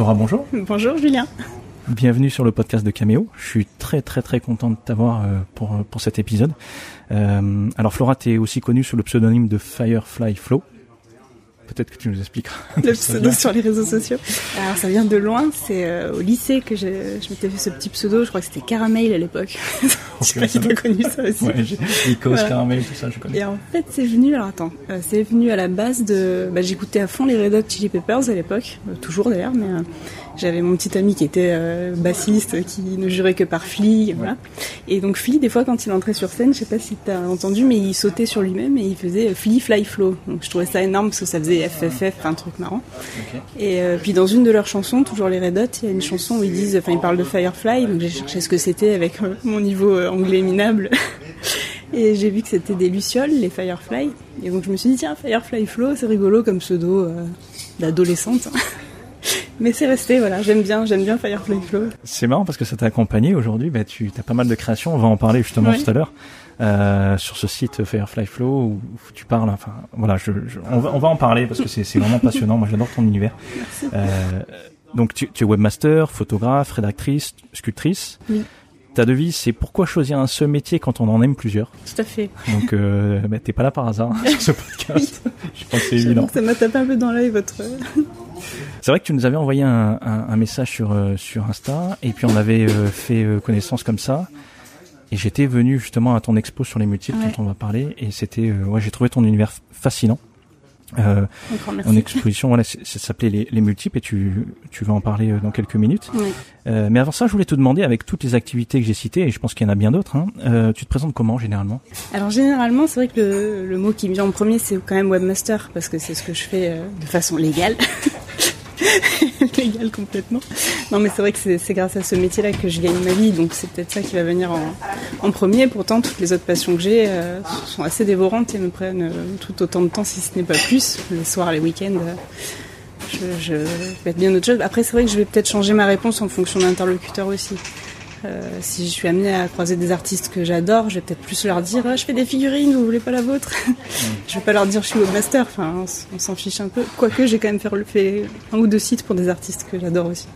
Flora, bonjour. Bonjour Julien. Bienvenue sur le podcast de Cameo. Je suis très très très content de t'avoir euh, pour, pour cet épisode. Euh, alors Flora, tu es aussi connue sous le pseudonyme de Firefly Flow. Peut-être que tu nous expliqueras. Le pseudo sur les réseaux sociaux. Alors ça vient de loin, c'est euh, au lycée que je, je m'étais fait ce petit pseudo, je crois que c'était Caramel à l'époque. je sais pas si t'as connu ça aussi. Ouais, Icos, Voilà. Caramel, tout ça, je connais. Et en fait, c'est venu, alors attends, euh, c'est venu à la base de. Bah, J'écoutais à fond les Red Hot Chili Peppers à l'époque, euh, toujours d'ailleurs, mais j'avais mon petit ami qui était euh, bassiste, qui ne jurait que par Flea, voilà. Et donc Flea, des fois, quand il entrait sur scène, je sais pas si t'as entendu, mais il sautait sur lui-même et il faisait euh, Flea Fly Flow. Donc je trouvais ça énorme parce que ça faisait FFF, un truc marrant. Ok. Et euh, puis dans une de leurs chansons, toujours les Red Hot, il y a une chanson où ils disent, enfin ils parlent de Firefly, donc j'ai cherché ce que c'était avec euh, mon niveau euh, anglais minable. Et j'ai vu que c'était des lucioles, les Firefly. Et donc je me suis dit, tiens, Firefly Flow, c'est rigolo comme pseudo euh, d'adolescente. Mais c'est resté, voilà, j'aime bien, j'aime bien Firefly Flow. C'est marrant parce que ça t'a accompagné aujourd'hui. Bah, tu as pas mal de créations. On va en parler justement tout à l'heure euh, sur ce site Firefly Flow où, tu parles. Enfin, voilà, je, je- on, va, on va en parler parce que c'est c'est vraiment passionnant. Moi, j'adore ton univers. Euh, donc, tu, tu es webmaster, photographe, rédactrice, sculptrice. Oui. Ta devise, c'est pourquoi choisir un seul métier quand on en aime plusieurs? Tout à fait. Donc, euh, bah, t'es pas là par hasard hein, sur ce podcast. Je pense que c'est évident. que ça m'a tapé un peu dans l'œil votre. C'est vrai que tu nous avais envoyé un, un, un message sur euh, sur Insta et puis on avait euh, fait euh, connaissance comme ça. Et j'étais venu justement à ton expo sur les multiples Ouais. dont on va parler et c'était euh, ouais j'ai trouvé ton univers fascinant. Euh, en exposition voilà ça s'appelait les, les multiples et tu tu vas en parler euh, dans quelques minutes. Oui. Euh, mais avant ça je voulais te demander avec toutes les activités que j'ai citées et je pense qu'il y en a bien d'autres. Hein, euh, tu te présentes comment généralement? Alors généralement, c'est vrai que le, le mot qui me vient en premier, c'est quand même webmaster, parce que c'est ce que je fais euh, de façon légale. complètement. Non mais c'est vrai que c'est grâce à ce métier-là que je gagne ma vie, donc c'est peut-être ça qui va venir en, en premier. Pourtant, toutes les autres passions que j'ai euh, sont assez dévorantes et me prennent euh, tout autant de temps, si ce n'est pas plus. Les soirs, les week-ends, euh, je, je vais être bien autre chose. Après, c'est vrai que je vais peut-être changer ma réponse en fonction de l'interlocuteur aussi. Euh, si je suis amenée à croiser des artistes que j'adore, je vais peut-être plus leur dire Ah, je fais des figurines, vous voulez pas la vôtre Je vais pas leur dire je suis webmaster, enfin on, s'en fiche un peu. Quoique j'ai quand même fait, fait un ou deux sites pour des artistes que j'adore aussi.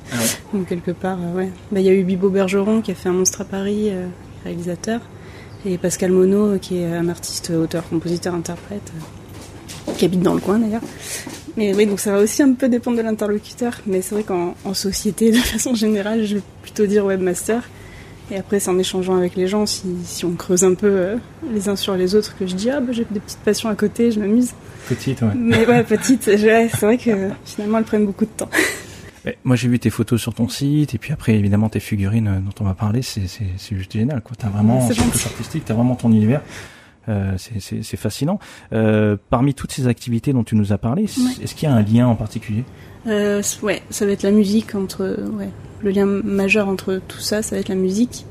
Donc quelque part, euh, ouais. Bah, Il y a eu Bibo Bergeron qui a fait un monstre à Paris, euh, réalisateur, et Pascal Monod qui est un artiste, auteur, compositeur, interprète, euh, qui habite dans le coin d'ailleurs. Mais oui, donc ça va aussi un peu dépendre de l'interlocuteur, mais c'est vrai qu'en en société, de façon générale, je plutôt dire webmaster. Et après, c'est en échangeant avec les gens, si, si on creuse un peu euh, les uns sur les autres, que je dis ah bah, j'ai des petites passions à côté, je m'amuse. Petite ouais. Mais ouais, petite, ouais, c'est vrai que finalement elles prennent beaucoup de temps. Moi j'ai vu tes photos sur ton site et puis après évidemment tes figurines euh, dont on va parler, c'est juste génial quoi. T'as vraiment C'est artistique, t'as vraiment ton univers. Euh, c'est fascinant. Euh, parmi toutes ces activités dont tu nous as parlé, Ouais. est-ce qu'il y a un lien en particulier? Euh, ouais, ça va être la musique entre. Ouais, le lien majeur entre tout ça, ça va être la musique.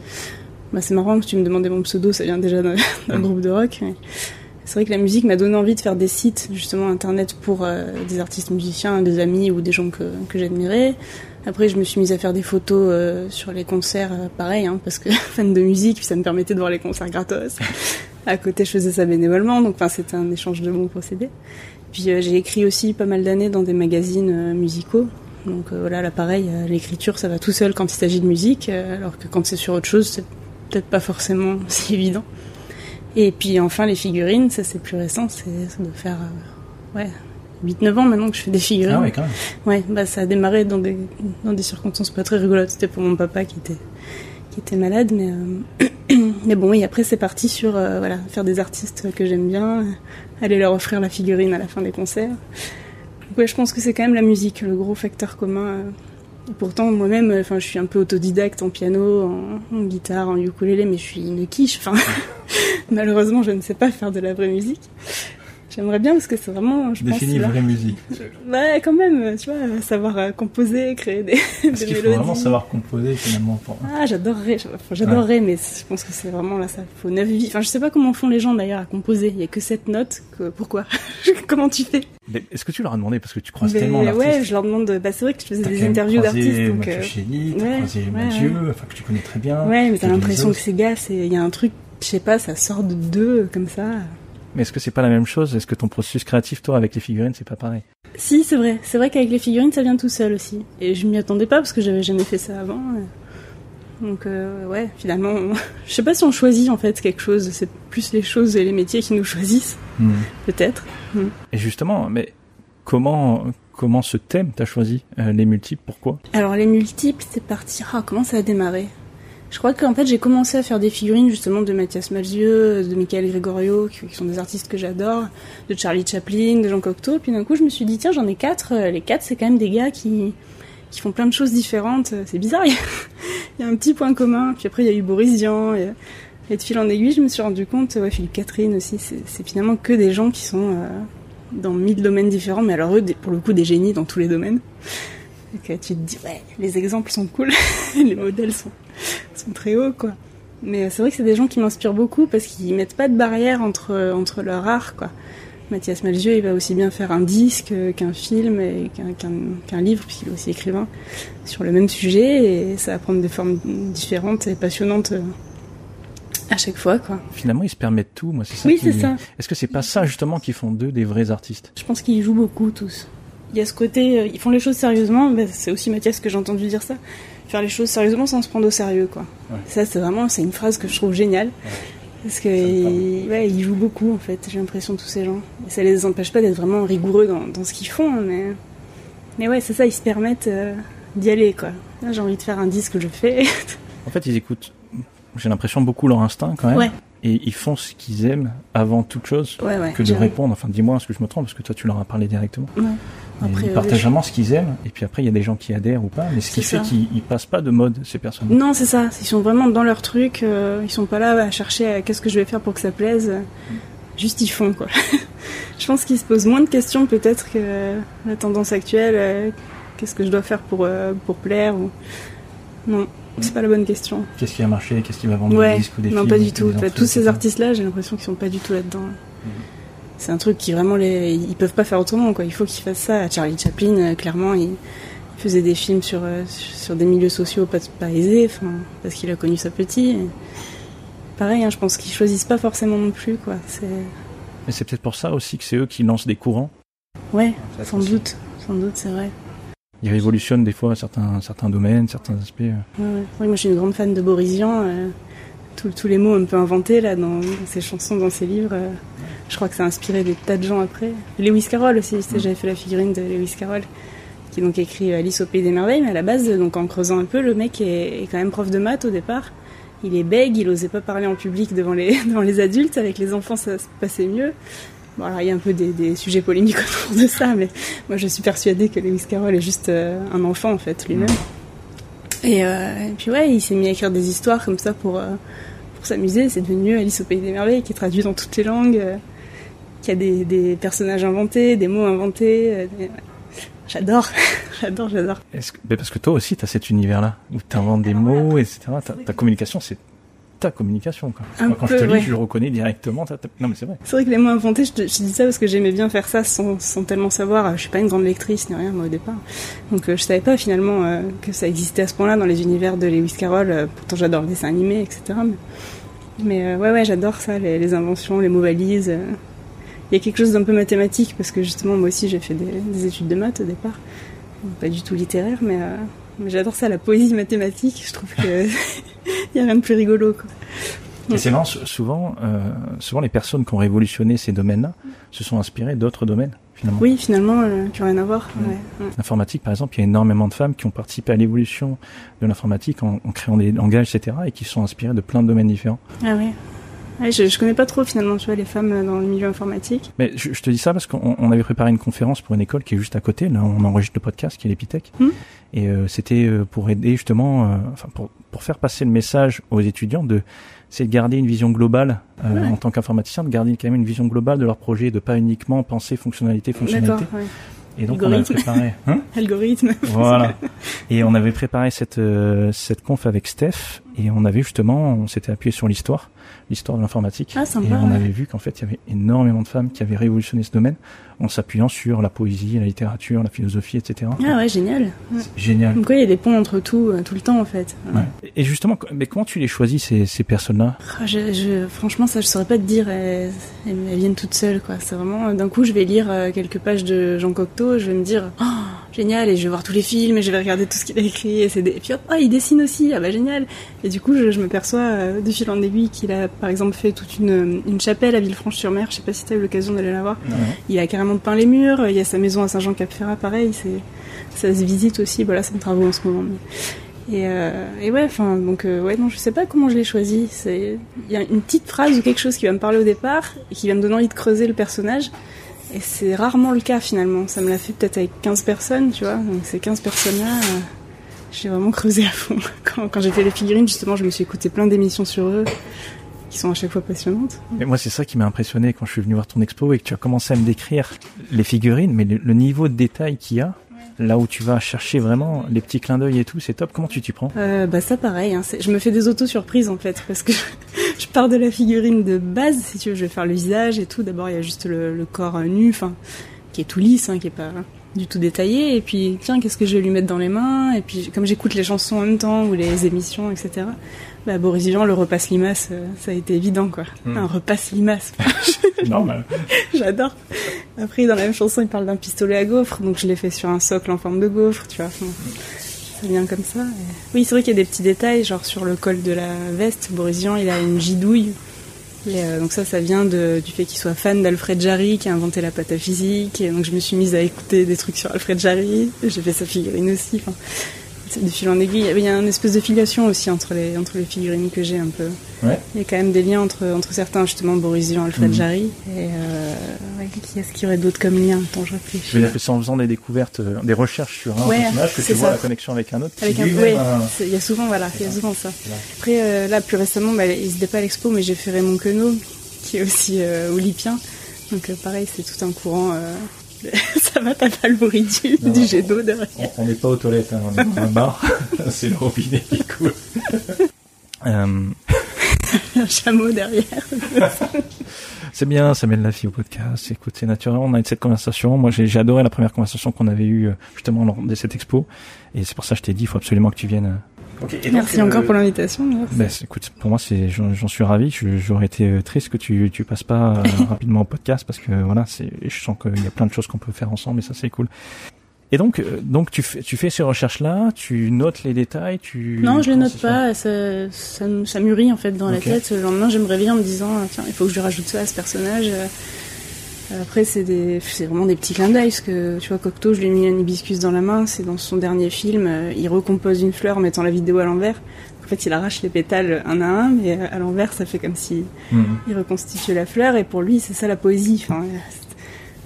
Bah, c'est marrant que tu me demandais mon pseudo, ça vient déjà d'un d'un groupe de rock. mais C'est vrai que la musique m'a donné envie de faire des sites, justement, internet pour euh, des artistes musiciens, des amis ou des gens que, que j'admirais. Après, je me suis mise à faire des photos euh, sur les concerts, euh, pareil, hein, parce que fan de musique, puis ça me permettait de voir les concerts gratos. À côté, je faisais ça bénévolement, donc enfin, c'était un échange de bons procédés. Puis euh, j'ai écrit aussi pas mal d'années dans des magazines euh, musicaux. Donc euh, voilà, là pareil, l'écriture ça va tout seul quand il s'agit de musique, alors que quand c'est sur autre chose, c'est peut-être pas forcément si évident. Et puis enfin les figurines, ça c'est plus récent, c'est ça doit faire euh, ouais 8-9 ans maintenant que je fais des figurines. Ah ouais quand même. Ouais, bah ça a démarré dans des dans des circonstances pas très rigolotes. C'était pour mon papa qui était qui était malade, mais euh, mais bon, oui. Après, c'est parti sur euh, voilà faire des artistes que j'aime bien, aller leur offrir la figurine à la fin des concerts. Donc, je pense que c'est quand même la musique, le gros facteur commun. euh. Et pourtant, moi-même, euh, enfin, je suis un peu autodidacte en piano, en, guitare, en ukulélé, mais je suis une quiche. Malheureusement, je ne sais pas faire de la vraie musique. J'aimerais bien parce que c'est vraiment, je Définis pense, là- vraie musique. Ouais, quand même, tu vois, savoir euh, composer, créer des, Parce des qu'il faut vraiment savoir composer finalement. Pour... Ah, j'adorerais, j'adorerais, mais je pense que c'est vraiment là, ça faut neuf vies. Enfin, je sais pas comment font les gens d'ailleurs à composer. Il y a que cette note. Que, pourquoi? Comment tu fais? Mais Est-ce que tu leur as demandé? Parce que tu croises Mais tellement d'artistes Ouais, je leur demande. Bah, c'est vrai que je faisais des interviews d'artistes, donc. Mathieu euh, ouais, croisé ouais, Mathieu, ouais. enfin que tu connais très bien. Ouais, mais t'as l'impression que ces gars, c'est, il y a un truc, je sais pas, ça sort de deux comme ça. Mais est-ce que c'est pas la même chose? Est-ce que ton processus créatif, toi, avec les figurines, c'est pas pareil? Si, c'est vrai. C'est vrai qu'avec les figurines, ça vient tout seul aussi. Et je m'y attendais pas parce que j'avais jamais fait ça avant. Donc euh, ouais, finalement, je sais pas si on choisit en fait quelque chose. C'est plus les choses et les métiers qui nous choisissent, Hmm. peut-être. Hmm. Et justement, mais comment comment ce thème t'as choisi euh, les multiples? Pourquoi? Alors les multiples, c'est parti. Ah, comment ça a démarré? Je crois qu'en fait j'ai commencé à faire des figurines justement de Mathias Malzieu, de Michael Gregorio, qui, sont des artistes que j'adore, de Charlie Chaplin, de Jean Cocteau. Puis d'un coup je me suis dit tiens j'en ai quatre. Euh, Les quatre c'est quand même des gars qui qui font plein de choses différentes. C'est bizarre. Il y, a, un petit point commun. Puis après il y a eu Boris Vian. Et, et de fil en aiguille je me suis rendu compte. Ouais Philippe Catherine aussi. C'est finalement que des gens qui sont euh, dans mille domaines différents. Mais alors eux pour le coup des génies dans tous les domaines. Euh, tu te dis, ouais, les exemples sont cool, les modèles sont, sont très hauts, quoi. Mais euh, c'est vrai que c'est des gens qui m'inspirent beaucoup parce qu'ils mettent pas de barrière entre, euh, entre leur art, quoi. Mathias Malzieu, il va aussi bien faire un disque euh, qu'un film et qu'un qu'un qu'un livre, puisqu'il est aussi écrivain, sur le même sujet, et ça va prendre des formes différentes et passionnantes à chaque fois, quoi. Finalement, ils se permettent tout. Moi, c'est ça. Oui, c'est ça. Est-ce que c'est pas ça justement qui font d'eux des vrais artistes? Je pense qu'ils jouent beaucoup tous. Il y a ce côté, euh, ils font les choses sérieusement, bah, c'est aussi Mathias que j'ai entendu dire ça. Faire les choses sérieusement sans se prendre au sérieux, quoi. Ouais. Ça, c'est vraiment, c'est une phrase que je trouve géniale. Parce me ils, ouais, ils jouent beaucoup, en fait, j'ai l'impression, tous ces gens. Et ça les empêche pas d'être vraiment rigoureux dans, dans ce qu'ils font, mais, mais ouais, c'est ça, ils se permettent euh, d'y aller, quoi. J'ai envie de faire un disque, je le fais. En fait, ils écoutent. J'ai l'impression beaucoup leur instinct quand même. Ouais. Et ils font ce qu'ils aiment avant toute chose ouais, que de répondre. Enfin, dis-moi ce que je me trompe parce que toi, tu leur as parlé directement. Après, ils euh, partagent vraiment ce qu'ils aiment. Et puis après, il y a des gens qui adhèrent ou pas. Mais ce qui C'est fait ça. qu'ils ils passent pas de mode ces personnes. Non, c'est ça. Ils sont vraiment dans leur truc. euh, ils sont pas là à chercher à qu'est-ce que je vais faire pour que ça plaise. Juste ils font quoi. je pense qu'ils se posent moins de questions peut-être que euh, la tendance actuelle. euh, qu'est-ce que je dois faire pour euh, pour plaire ou non. C'est pas la bonne question. Qu'est-ce qui a marché Qu'est-ce qui va vendre Ouais, des disques ou des non films pas du ou tout. tous ces artistes-là, j'ai l'impression qu'ils sont pas du tout là-dedans. C'est un truc qui vraiment les, ils peuvent pas faire autrement quoi. Il faut qu'ils fassent ça. Charlie Chaplin, euh, clairement, il faisait des films sur euh, sur des milieux sociaux pas, pas aisés, enfin parce qu'il a connu ça petit. Et Pareil, hein, je pense qu'ils choisissent pas forcément non plus quoi. C'est Mais c'est peut-être pour ça aussi que c'est eux qui lancent des courants. ouais, Ça, sans aussi. doute, sans doute, c'est vrai. Ils révolutionnent des fois certains, certains domaines, certains aspects. euh. Ouais, ouais. Oui, moi je suis une grande fan de Boris Vian. euh, tous- tous les mots un peu inventés là dans, dans ses chansons, dans ses livres. euh, je crois que ça a inspiré des tas de gens après. Lewis Carroll aussi, sais, j'avais fait la figurine de Lewis Carroll, qui donc écrit Alice au pays des merveilles, mais à la base, donc en creusant un peu, le mec est, est quand même prof de maths au départ. Il est bègue, il osait pas parler en public devant les, devant les adultes, avec les enfants ça se passait mieux. Bon, alors il y a un peu des, des sujets polémiques autour de ça, mais moi je suis persuadée que Lewis Carroll est juste euh, un enfant en fait lui-même. Et, euh, et puis ouais, il s'est mis à écrire des histoires comme ça pour, euh, pour s'amuser. C'est devenu Alice au pays des merveilles, qui est traduit dans toutes les langues, euh, qui a des, des personnages inventés, des mots inventés. euh, des-. J'adore, j'adore, j'adore. Parce que toi aussi, tu as cet univers-là, où tu inventes des mots, etc. Ta communication, c'est ta communication. Quoi. Un Moi, quand je te lis, ouais. je le reconnais directement. ta- ta- Non, mais c'est vrai. C'est vrai que les mots inventés, je, te- je dis ça parce que j'aimais bien faire ça sans, sans tellement savoir. Je suis pas une grande lectrice ni rien, moi, au départ. Donc euh, je savais pas finalement euh, que ça existait à ce point-là dans les univers de Lewis Carroll. Euh, pourtant j'adore les dessins animés, etc. Mais, mais, euh, ouais, ouais, j'adore ça, les, les inventions, les mots valises. euh. Il y a quelque chose d'un peu mathématique parce que justement moi aussi j'ai fait des, des études de maths au départ. Pas du tout littéraire, mais, euh, mais j'adore ça, la poésie mathématique. Je trouve que il y a rien de plus rigolo. Quoi. Et c'est marrant, sou- souvent, euh, souvent les personnes qui ont révolutionné ces domaines-là se sont inspirées d'autres domaines, finalement. Oui, finalement, euh, qui ont rien à voir. Mm. Ouais, ouais. L'informatique, par exemple, il y a énormément de femmes qui ont participé à l'évolution de l'informatique en, en créant des langages, etc., et qui sont inspirées de plein de domaines différents. Ah ouais. Ouais, je, je connais pas trop finalement, tu vois, les femmes euh, dans le milieu informatique. Mais je, je te dis ça parce qu'on on avait préparé une conférence pour une école qui est juste à côté. Là, on enregistre le podcast qui est l'Epitech. Hmm. Et euh, c'était euh, pour aider justement, euh, enfin pour, pour faire passer le message aux étudiants de c'est de garder une vision globale euh, Ouais. en tant qu'informaticien, de garder quand même une vision globale de leur projet, de pas uniquement penser fonctionnalité, fonctionnalité. ouais. Et donc on avait Algorithme. préparé. Hein Algorithme. voilà. Et on avait préparé cette euh, cette conf avec Steph et on avait justement, on s'était appuyé sur l'histoire, l'histoire de l'informatique, Ah, sympa, et on avait vu qu'en fait il y avait énormément de femmes qui avaient révolutionné ce domaine en s'appuyant sur la poésie, la littérature, la philosophie, etc. Ah ouais, génial. Ouais. Génial. Donc il y a des ponts entre tout, euh, tout le temps en fait. Ouais. Ouais. Et justement, mais comment tu les choisis ces, ces personnes-là? Ah, je, je- franchement, ça, je saurais pas te dire. Elles, elles- elles viennent toutes seules, quoi. C'est vraiment, euh, d'un coup, je vais lire euh, quelques pages de Jean Cocteau, je vais me dire, oh, génial, et je vais voir tous les films, et je vais regarder tout ce qu'il a écrit, et, c'est des... et puis hop, ah, il dessine aussi, ah bah génial. Et du coup, je, je me perçois euh, de fil en aiguille qu'il a, par exemple, fait toute une, une chapelle à Villefranche-sur-Mer. Je sais pas si t'as eu l'occasion d'aller la voir. Il a carrément peint les murs. Il y a sa maison à Saint-Jean-Cap-Ferrat, pareil. Ça se visite aussi. Voilà, c'est en travaux en ce moment. mais- Et, euh, et ouais, enfin, donc euh, ouais, non, je sais pas comment je l'ai choisi. Il y a une petite phrase ou quelque chose qui va me parler au départ et qui va me donner envie de creuser le personnage. Et c'est rarement le cas finalement. Ça me l'a fait peut-être avec 15 personnes, tu vois. Donc ces 15 personnes-là, euh, j'ai vraiment creusé à fond. Quand, quand j'ai fait les figurines, justement, je me suis écouté plein d'émissions sur eux qui sont à chaque fois passionnantes. Et moi, c'est ça qui m'a impressionné quand je suis venu voir ton expo et que tu as commencé à me décrire les figurines, mais le, le niveau de détail qu'il y a, là où tu vas chercher vraiment les petits clins d'œil et tout, c'est top. Comment tu t'y prends? Euh, bah ça pareil, hein, je me fais des auto-surprises en fait, parce que je pars de la figurine de base, si tu veux, je vais faire le visage et tout. D'abord il y a juste le, le corps nu, enfin, qui est tout lisse, hein, qui est pas du tout détaillé. Et puis tiens, qu'est-ce que je vais lui mettre dans les mains? Et puis comme j'écoute les chansons en même temps ou les émissions, etc. Bah Boris Vian, le repas limace, euh, ça a été évident quoi. Hmm. Un repas limace, Normal. j'adore. Après dans la même chanson il parle d'un pistolet à gaufres, donc je l'ai fait sur un socle en forme de gaufre, tu vois. Enfin, ça vient comme ça. et- Oui, c'est vrai qu'il y a des petits détails, genre sur le col de la veste, Boris Vian, il a une gidouille. Et, euh, donc ça, ça vient de- du fait qu'il soit fan d'Alfred Jarry, qui a inventé la pâte physique. Et donc je me suis mise à écouter des trucs sur Alfred Jarry. J'ai fait sa figurine aussi. Enfin, de fil en aiguille. Il y a une espèce de filiation aussi entre les, entre les figurines que j'ai un peu. Ouais. Il y a quand même des liens entre, entre certains, justement, Boris Vian, Alfred Mhm. Jarry. Et euh, ouais, qui est-ce qu'il y aurait d'autres comme lien? Attends, je Je réfléchis. veux dire que c'est en faisant des découvertes, euh, des recherches sur un Ouais, personnage que tu c'est vois ça. la connexion avec un autre. Avec un, a- c'est- il y a souvent, voilà, il y a souvent ça. Après, euh, là, plus récemment, bah, ils n'étaient pas à l'expo, mais j'ai fait Raymond Queneau, qui est aussi euh, olypien. Donc, pareil, c'est tout un courant. Euh, ça va, t'as pas le bruit du, Non. du jet d'eau derrière. On- n'est pas aux toilettes, hein, on est dans un bar. c'est le robinet qui coule. Euh, un chameau derrière. c'est bien, ça mène la fille au podcast. Écoute, c'est naturel. On a eu cette conversation. Moi, j'ai adoré la première conversation qu'on avait eue euh, justement lors de cette expo. Et c'est pour ça que je t'ai dit, il faut absolument que tu viennes. Ok, et donc, Merci euh, encore pour l'invitation. Ben, c'est- écoute, pour moi, c'est, j'en, j'en suis ravi. J'aurais été euh, triste que tu, tu passes pas euh, rapidement au podcast parce que voilà, c'est, je sens qu'il y a plein de choses qu'on peut faire ensemble et ça, c'est cool. Et donc, donc tu fais, tu fais ces recherches-là, tu notes les détails, tu. Non, je les note pas. Ça, ça, mûrit en fait dans Ok. la tête. Le lendemain, je me réveille en me disant tiens, il faut que je rajoute ça à ce personnage. Après, c'est des, vraiment des petits clins d'œil. Parce que tu vois, Cocteau, je lui ai mis un hibiscus dans la main. C'est dans son dernier film. euh, Il recompose une fleur en mettant la vidéo à l'envers. En fait, il arrache les pétales un à un, mais euh, à l'envers, ça fait comme si il reconstitue la fleur. Et pour lui, c'est ça la poésie. Enfin, euh,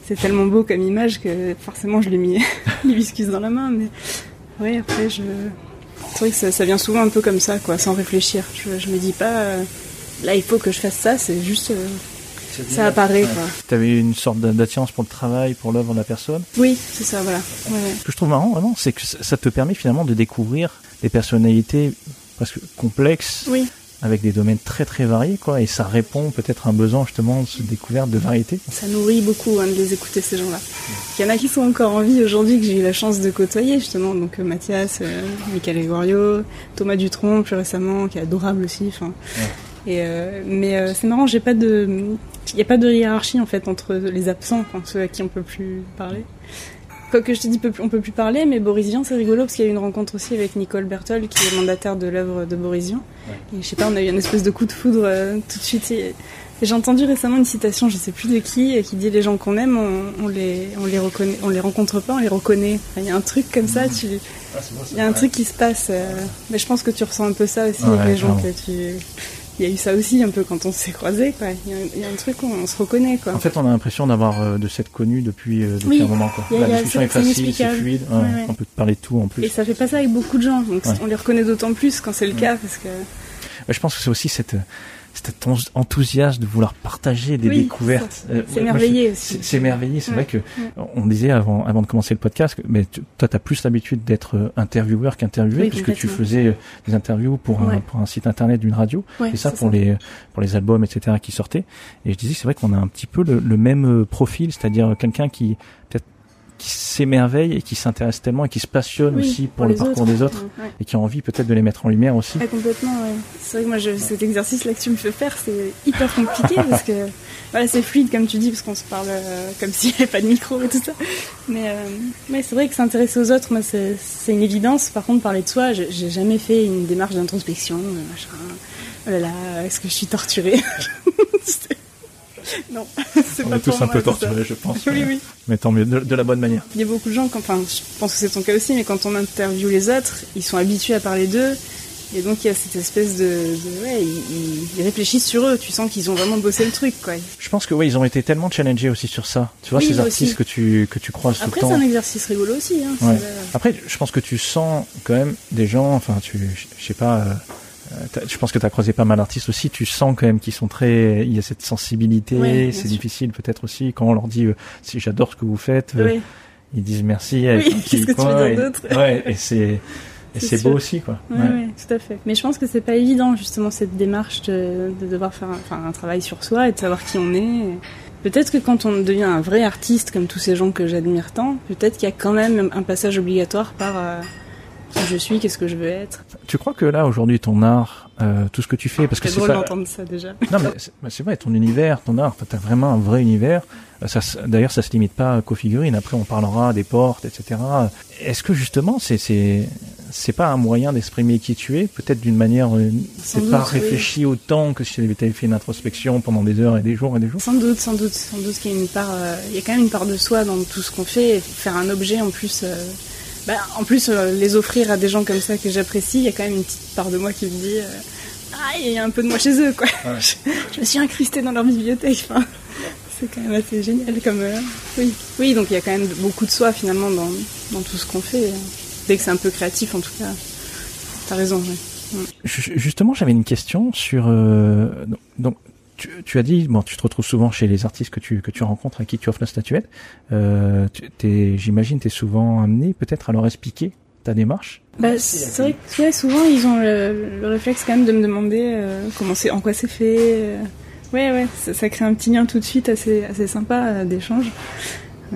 c'est- tellement beau comme image que forcément, je lui ai mis l'hibiscus dans la main. Mais ouais, après, je c'est vrai que ça, ça vient souvent un peu comme ça, quoi, sans réfléchir. Je, je me dis pas, euh, là, il faut que je fasse ça, c'est juste, euh, ça apparaît, quoi. T'avais une sorte d'a- d'attirance pour le travail, pour l'œuvre de la personne. Oui, c'est ça, voilà. Ouais. Ce que je trouve marrant, vraiment, c'est que ça te permet finalement de découvrir des personnalités presque complexes Oui, avec des domaines très très variés, quoi. Et ça répond peut-être à un besoin justement de cette découverte de variété. ça nourrit beaucoup hein, de les écouter, ces gens-là. Il y en a qui sont encore en vie aujourd'hui, que j'ai eu la chance de côtoyer, justement. Donc, euh, Mathias, euh, Michael Gregorio, Thomas Dutronc, plus récemment, qui est adorable aussi. Enfin, et euh, mais euh, c'est marrant, j'ai pas de, il n'y a pas de hiérarchie en fait entre les absents, enfin, ceux à qui on peut plus parler. Quoique je te dis, on peut plus parler, mais Boris Vian, c'est rigolo parce qu'il y a eu une rencontre aussi avec Nicole Bertol, qui est mandataire de l'œuvre de Boris Vian. Et je sais pas, on a eu une espèce de coup de foudre euh, tout de suite. Et, et j'ai entendu récemment une citation, je sais plus de qui, qui dit les gens qu'on aime, on, on les, on les reconnaît, on les rencontre pas, on les reconnaît. Enfin, Il y a un truc comme ça, tu, il y a un truc qui se passe. euh, mais je pense que tu ressens un peu ça aussi Ouais, avec les gens que tu. Il y a eu ça aussi un peu quand on s'est croisés, quoi. Il y, a, il y a un truc où on se reconnaît, quoi. En fait, on a l'impression d'avoir euh, de s'être connu depuis, euh, depuis Oui. un moment. Quoi. A- La discussion est facile, c'est fluide. ouais, Ouais, ouais. On peut parler de tout en plus. Et ça fait pas ça avec beaucoup de gens, donc Ouais. on les reconnaît d'autant plus quand c'est le cas, parce que. Je pense que c'est aussi cette cet enthousiasme de vouloir partager des découvertes. Euh, c'est merveilleux aussi. C'est merveilleux. C'est vrai que on disait avant, avant de commencer le podcast, que, mais toi, tu as plus l'habitude d'être euh, intervieweur qu'interviewé, puisque tu faisais euh, des interviews pour, un, pour un site internet d'une radio. et ça pour les pour les albums, etc. qui sortaient. Et je disais, c'est vrai qu'on a un petit peu le, le même profil, c'est-à-dire quelqu'un qui peut-être qui s'émerveille et qui s'intéresse tellement et qui se passionne aussi pour, le parcours des autres et qui a envie peut-être de les mettre en lumière aussi. Ah, complètement, ouais. C'est vrai que moi, je, cet exercice-là que tu me fais faire, c'est hyper compliqué parce que voilà, c'est fluide comme tu dis parce qu'on se parle euh, comme s'il n'y avait pas de micro et tout ça. Mais euh, c'est vrai que s'intéresser aux autres, moi, c'est une évidence. Par contre, parler de soi, j'ai jamais fait une démarche d'introspection, euh, machin. Oh là là, est-ce que je suis torturée? non, c'est On est tous un peu torturés, je pense. oui, oui. Mais tant mieux, de, la bonne manière. Il y a beaucoup de gens, enfin, je pense que c'est ton cas aussi, mais quand on interviewe les autres, ils sont habitués à parler d'eux. Et donc il y a cette espèce de, ouais, ils, réfléchissent sur eux. Tu sens qu'ils ont vraiment bossé le truc, quoi. Je pense que oui, ils ont été tellement challengés aussi sur ça. Tu vois ces artistes que tu que tu croises Après, tout le temps. Après c'est un exercice rigolo aussi. Hein, Après, je pense que tu sens quand même des gens. Enfin, tu, je sais pas. Euh, je pense que tu as croisé pas mal d'artistes aussi. Tu sens quand même qu'ils sont très. Il y a cette sensibilité. c'est difficile peut-être aussi quand on leur dit euh, si j'adore ce que vous faites. Euh, ils disent merci. Qu'est-ce que tu veux d'autre Ouais, et c'est. Et c'est beau aussi, quoi. Oui, ouais. tout à fait. Mais je pense que c'est pas évident, justement, cette démarche de, de devoir faire un, un, travail sur soi et de savoir qui on est. Peut-être que quand on devient un vrai artiste, comme tous ces gens que j'admire tant, peut-être qu'il y a quand même un passage obligatoire par qui je suis, qu'est-ce que je veux être. Tu crois que là aujourd'hui ton art, euh, tout ce que tu fais, parce que c'est drôle d'entendre ça déjà. Non mais c'est vrai, ton univers, ton art, t'as vraiment un vrai univers. Euh, ça, d'ailleurs, ça se limite pas qu'aux figurines. Après, on parlera des portes, etc. Est-ce que justement, c'est c'est c'est pas un moyen d'exprimer qui tu es, peut-être d'une manière, euh, c'est pas réfléchi autant que si tu avais fait une introspection pendant des heures et des jours et des jours? Sans doute, sans doute, sans doute qu'il y a une part, il y a quand même une part de soi dans tout ce qu'on fait. faire un objet en plus. Bah, en plus, euh, les offrir à des gens comme ça que j'apprécie, il y a quand même une petite part de moi qui me dit euh, Ah, il y a un peu de moi chez eux, quoi. je, me suis incrustée dans leur bibliothèque. c'est quand même assez génial comme. Euh, oui. oui, donc il y a quand même beaucoup de soi finalement dans, dans tout ce qu'on fait. Dès que c'est un peu créatif, en tout cas. T'as raison, oui. Justement, j'avais une question sur. donc, tu, tu, as dit, bon, tu te retrouves souvent chez les artistes que tu que tu rencontres à qui tu offres la statuette. Euh, J'imagine, tu es souvent amené peut-être à leur expliquer ta démarche. Bah, c'est vrai que souvent ils ont le, le, réflexe quand même de me demander euh, comment en quoi c'est fait. Euh. ouais, ouais, ça, crée un petit lien tout de suite assez assez sympa euh, d'échange.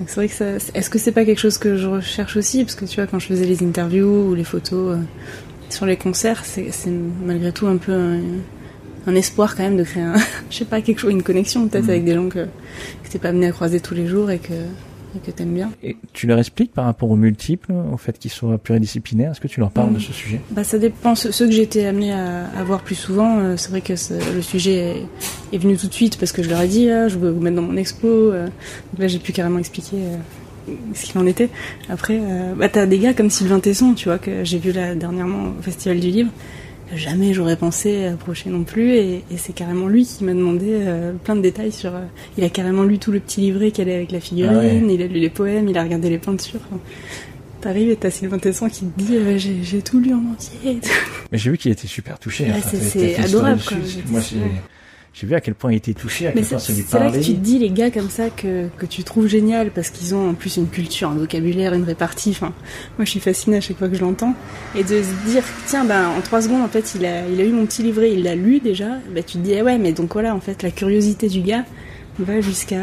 C'est vrai que ça, est-ce que c'est pas quelque chose que je recherche aussi? Parce que tu vois quand je faisais les interviews ou les photos euh, sur les concerts, c'est malgré tout un peu un espoir quand même de créer un, je sais pas, quelque chose, une connexion peut-être mm. avec des gens que, que t'es pas amené à croiser tous les jours et que, et que t'aimes bien. Et tu leur expliques par rapport aux multiples, au fait qu'ils soient pluridisciplinaires, est-ce que tu leur parles de ce sujet? Bah ça dépend, ceux que été amené à, à, voir plus souvent, euh, c'est vrai que le sujet est, venu tout de suite parce que je leur ai dit, ah, je veux vous mettre dans mon expo, euh. donc là j'ai pu carrément expliquer euh, ce qu'il en était. Après, bah t'as des gars comme Sylvain Tesson, tu vois, que j'ai vu là dernièrement au Festival du Livre, jamais j'aurais pensé approcher non plus. Et, c'est carrément lui qui m'a demandé euh, plein de détails sur. Euh, il a carrément lu tout le petit livret qu'elle est avec la figurine, ah il a lu les poèmes, il a regardé les peintures. T'arrives et t'as Sylvain Tesson qui te dit euh, j'ai tout lu en entier. Mais j'ai vu qu'il était super touché. c'est adorable. Quoi, moi, j'ai vu à quel point il était touché, à quel point ça lui parlait. C'est là que tu te dis les gars comme ça que, que tu trouves génial parce qu'ils ont en plus une culture, un vocabulaire, une répartie. Enfin, moi je suis fascinée à chaque fois que je l'entends. Et de se dire, tiens, ben en trois secondes en fait il a, il a eu mon petit livret, il l'a lu déjà. Ben, tu te dis, eh ouais, mais donc voilà, en fait la curiosité du gars va jusqu'à,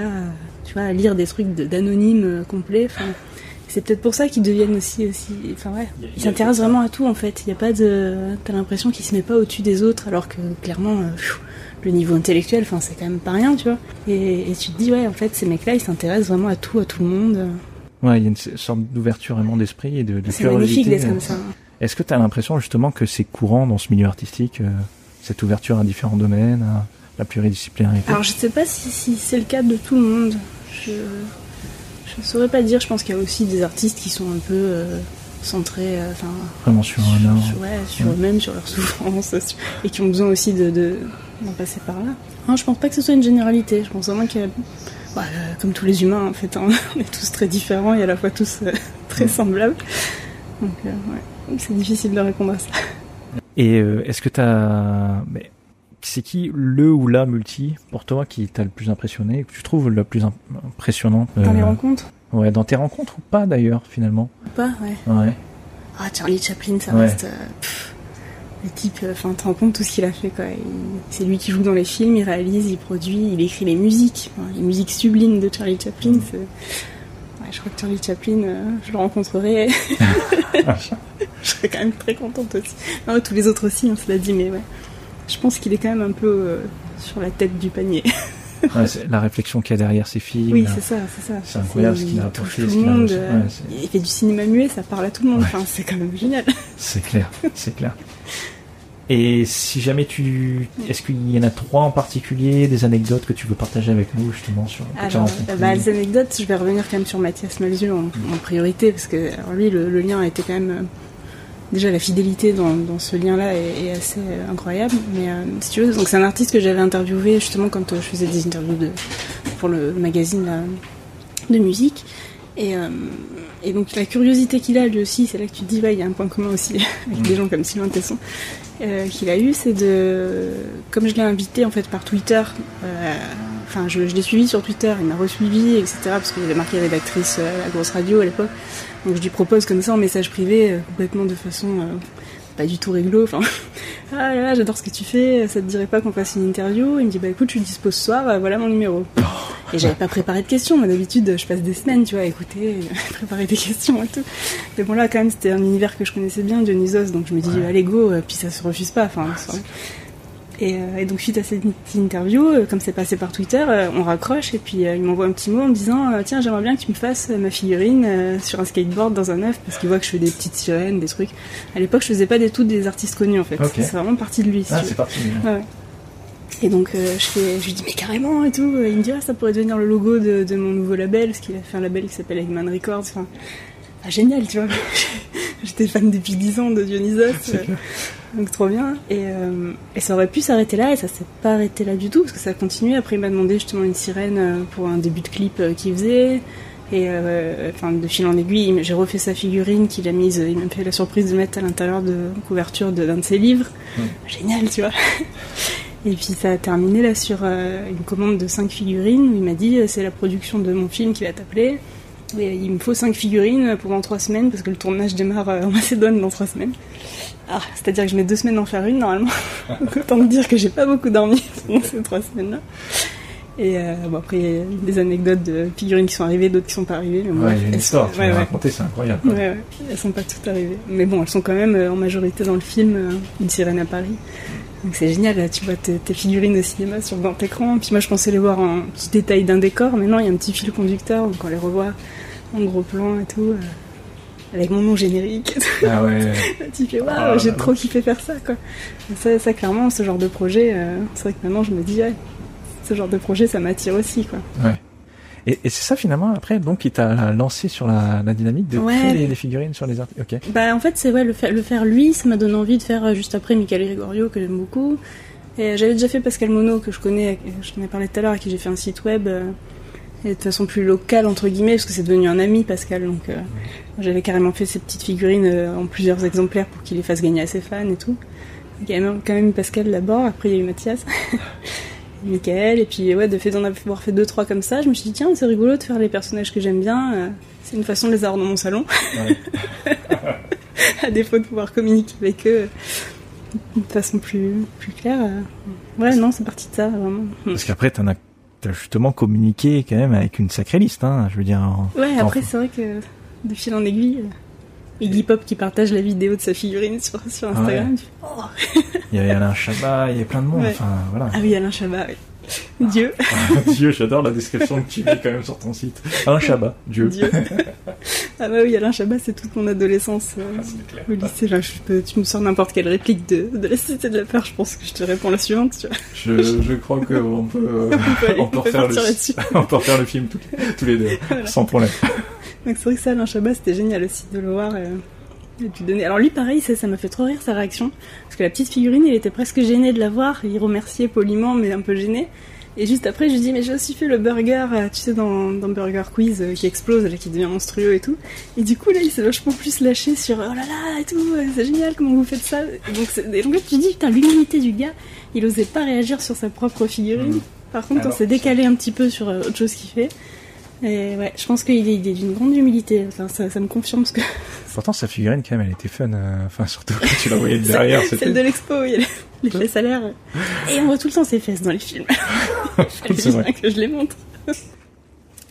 tu vois, lire des trucs d'anonymes euh, complets. Enfin, c'est peut-être pour ça qu'ils deviennent aussi aussi enfin ouais ils s'intéressent vraiment à tout en fait il y a pas de t'as l'impression qu'ils se met pas au-dessus des autres alors que clairement euh, le niveau intellectuel, enfin c'est quand même pas rien, tu vois. Et, tu te dis ouais, en fait ces mecs-là, ils s'intéressent vraiment à tout, à tout le monde. Ouais, il y a une sorte d'ouverture vraiment d'esprit et de, de C'est magnifique d'être comme ça. Est-ce que tu as l'impression justement que c'est courant dans ce milieu artistique, euh, cette ouverture à différents domaines, à la pluridisciplinarité? Alors je sais pas si, si c'est le cas de tout le monde. Je je saurais pas dire. Je pense qu'il y a aussi des artistes qui sont un peu euh, centrés, euh, enfin vraiment sur un art, ouais, sur eux-mêmes, sur leur souffrance, et qui ont besoin aussi de, de d'en passer par là. Non, je pense pas que ce soit une généralité. Je pense vraiment que, bah, euh, comme tous les humains, en fait, hein, on est tous très différents et à la fois tous euh, très semblables. Donc, ouais, c'est difficile de répondre à ça. Et est-ce que tu as. Mais c'est qui le ou la multi pour toi qui t'a le plus impressionné, que tu trouves le plus impressionnant Dans les rencontres Ouais, dans tes rencontres ou pas d'ailleurs finalement? Pas, ouais. Ouais. Ah, Charlie Chaplin, ça reste. le type, enfin, tu te rends compte tout ce qu'il a fait, quoi. C'est lui qui joue dans les films, il réalise, il produit, il écrit les musiques, les musiques sublimes de Charlie Chaplin. Ouais, je crois que Charlie Chaplin, je le rencontrerai. je serais quand même très contente aussi. Non, tous les autres aussi, on se l'a dit, mais ouais. Je pense qu'il est quand même un peu sur la tête du panier. la réflexion qu'il y a derrière ces films. Oui, c'est ça, c'est ça. C'est incroyable ce qu'il a apporté. Tout le monde, il fait du cinéma muet, ça parle à tout le monde. Enfin, c'est quand même génial. C'est clair, c'est clair. Et si jamais tu, est-ce qu'il y en a trois en particulier, des anecdotes que tu veux partager avec nous justement sur alors, bah, les anecdotes, je vais revenir quand même sur Mathias Malzieu en, priorité parce que lui, le, lien a été quand même déjà la fidélité dans, ce lien-là est, assez incroyable. Mais euh, si tu veux, donc c'est un artiste que j'avais interviewé justement quand euh, je faisais des interviews de, pour le, magazine de musique. Et, euh, et, donc la curiosité qu'il a lui aussi, c'est là que tu te dis, ouais, il y a un point commun aussi avec des gens comme Sylvain Tesson, qu'il a eu, c'est de, comme je l'ai invité en fait par Twitter, enfin je, je l'ai suivi sur Twitter, il m'a resuivi, etc. Parce qu'il avait marqué rédactrice à la grosse radio à l'époque. Donc je lui propose comme ça en message privé, euh, complètement de façon euh, pas du tout réglo. Enfin, ah là là, j'adore ce que tu fais, ça te dirait pas qu'on fasse une interview? Il me dit, bah écoute, je suis dispo ce soir, euh, voilà mon numéro. Et j'avais pas préparé de questions, moi d'habitude je passe des semaines, tu vois, à écouter, préparer des questions et tout. Mais bon là quand même c'était un univers que je connaissais bien, Dionysos, donc je me dis, allez go, puis ça se refuse pas. Enfin, euh, et, donc suite à cette interview, euh, comme c'est passé par Twitter, euh, on raccroche et puis il m'envoie un petit mot en me disant tiens j'aimerais bien que tu me fasses ma figurine sur un skateboard dans un œuf parce qu'il voit que je fais des petites sirènes, des trucs. À l'époque je faisais pas des tout des artistes connus en fait. C'est vraiment parti de lui. ah c'est parti. Ouais. Et donc je fais, je lui dis mais carrément et tout. il me dit ah, ça pourrait devenir le logo de, de mon nouveau label parce qu'il a fait un label qui s'appelle Eggman Records. Enfin, ah, génial tu vois. J'étais fan depuis 10 ans de Dionysos. Donc trop bien. Et, euh, et ça aurait pu s'arrêter là et ça s'est pas arrêté là du tout parce que ça a continué. Après il m'a demandé justement une sirène euh, pour un début de clip euh, qu'il faisait. Et enfin de fil en aiguille, j'ai refait sa figurine qu'il a mise. Il m'a fait la surprise de mettre à l'intérieur de couverture d'un de, ses livres. Génial, tu vois. Et puis ça a terminé là sur une commande de 5 figurines où il m'a dit c'est la production de mon film qui va t'appeler. Et il me faut 5 figurines pendant 3 semaines parce que le tournage démarre en Macédoine dans 3 semaines. Ah, c'est-à-dire que je mets deux semaines en faire une normalement. autant dire que j'ai pas beaucoup dormi pendant ces trois semaines-là. Et euh, bon, après, il y a des anecdotes de figurines qui sont arrivées, d'autres qui sont pas arrivées. Mais ouais, il y a une histoire, tu ouais, raconter, c'est incroyable. Ouais, ouais, elles sont pas toutes arrivées. Mais bon, elles sont quand même euh, en majorité dans le film euh, Une sirène à Paris. Donc c'est génial, tu vois tes, figurines au cinéma sur grand écran. Puis moi, je pensais les voir en petit détail d'un décor, mais non, il y a un petit fil conducteur, donc on les revoit en gros plan et tout avec mon nom générique. Ah ouais. tu fais waouh, ah, j'ai trop kiffé faire ça quoi. Ça, ça, clairement, ce genre de projet, euh, c'est vrai que maintenant je me dis ouais, ce genre de projet ça m'attire aussi quoi. Ouais. Et, et c'est ça finalement après donc qui t'a lancé sur la, la dynamique de créer les, figurines sur les artistes. Ok. Bah en fait c'est ouais le faire, le faire lui, ça m'a donné envie de faire euh, juste après Michael Gregorio que j'aime beaucoup. Et j'avais déjà fait Pascal Mono que je connais, je t'en ai parlé tout à l'heure, à qui j'ai fait un site web. Euh, et de façon plus locale entre guillemets parce que c'est devenu un ami Pascal donc euh, j'avais carrément fait ces petites figurines euh, en plusieurs exemplaires pour qu'il les fasse gagner à ses fans et tout. Il y a quand même Pascal d'abord après il y a eu Mathias Michael et puis ouais de fait d'en avoir fait deux trois comme ça je me suis dit tiens c'est rigolo de faire les personnages que j'aime bien euh, c'est une façon de les avoir dans mon salon. À défaut de pouvoir communiquer avec eux de façon plus plus claire ouais non c'est parti de ça vraiment. Parce qu'après t'en as t'as justement communiqué quand même avec une sacrée liste, hein, je veux dire. ouais, après c'est vrai que de fil en aiguille, euh, Iggy Pop qui partage la vidéo de sa figurine sur, sur Instagram. Oh. il y avait Alain Chabat, il y a plein de monde, enfin voilà. Ah oui, Alain Chabat, oui. Dieu. Dieu, j'adore la description que tu mets quand même sur ton site. Alain Chabat, Dieu. Dieu. ah bah oui, Alain Chabat, c'est toute mon adolescence euh, ah, au lycée. je tu me sors n'importe quelle réplique de, de la Cité de la Peur, je pense que je te réponds la suivante. Tu vois. Je, je crois qu'on peut, euh, on peut, refaire le, on peut refaire le film tous, tous les deux, sans problème. Donc c'est vrai que ça, Alain Chabat, c'était génial aussi de le voir. Euh, Alors lui, pareil, ça m'a fait trop rire sa réaction. Parce que la petite figurine, il était presque gêné de la voir. Il remerciait poliment, mais un peu gêné. Et juste après, je lui dis, mais j'ai aussi fait le burger, euh, tu sais, dans, dans Burger Quiz, euh, qui explose, là, qui devient monstrueux et tout. Et du coup, là, il s'est vachement plus lâché sur, oh là là, et tout, euh, c'est génial, comment vous faites ça? Et donc, et donc là, tu dis, putain, l'humilité du gars, il osait pas réagir sur sa propre figurine. Mhm. Par contre, Alors, on s'est décalé un petit peu sur autre chose qu'il fait. Et ouais, je pense qu'il est, il est d'une grande humilité. Enfin, ça, ça me confirme ce que. Pourtant, sa figurine, quand même, elle était fun. euh, Enfin, surtout quand tu la voyais de derrière. Celle de l'expo, a les fesses à l'air. Et on voit tout le temps ses fesses dans les films. C'est vrai. bien que je les montre.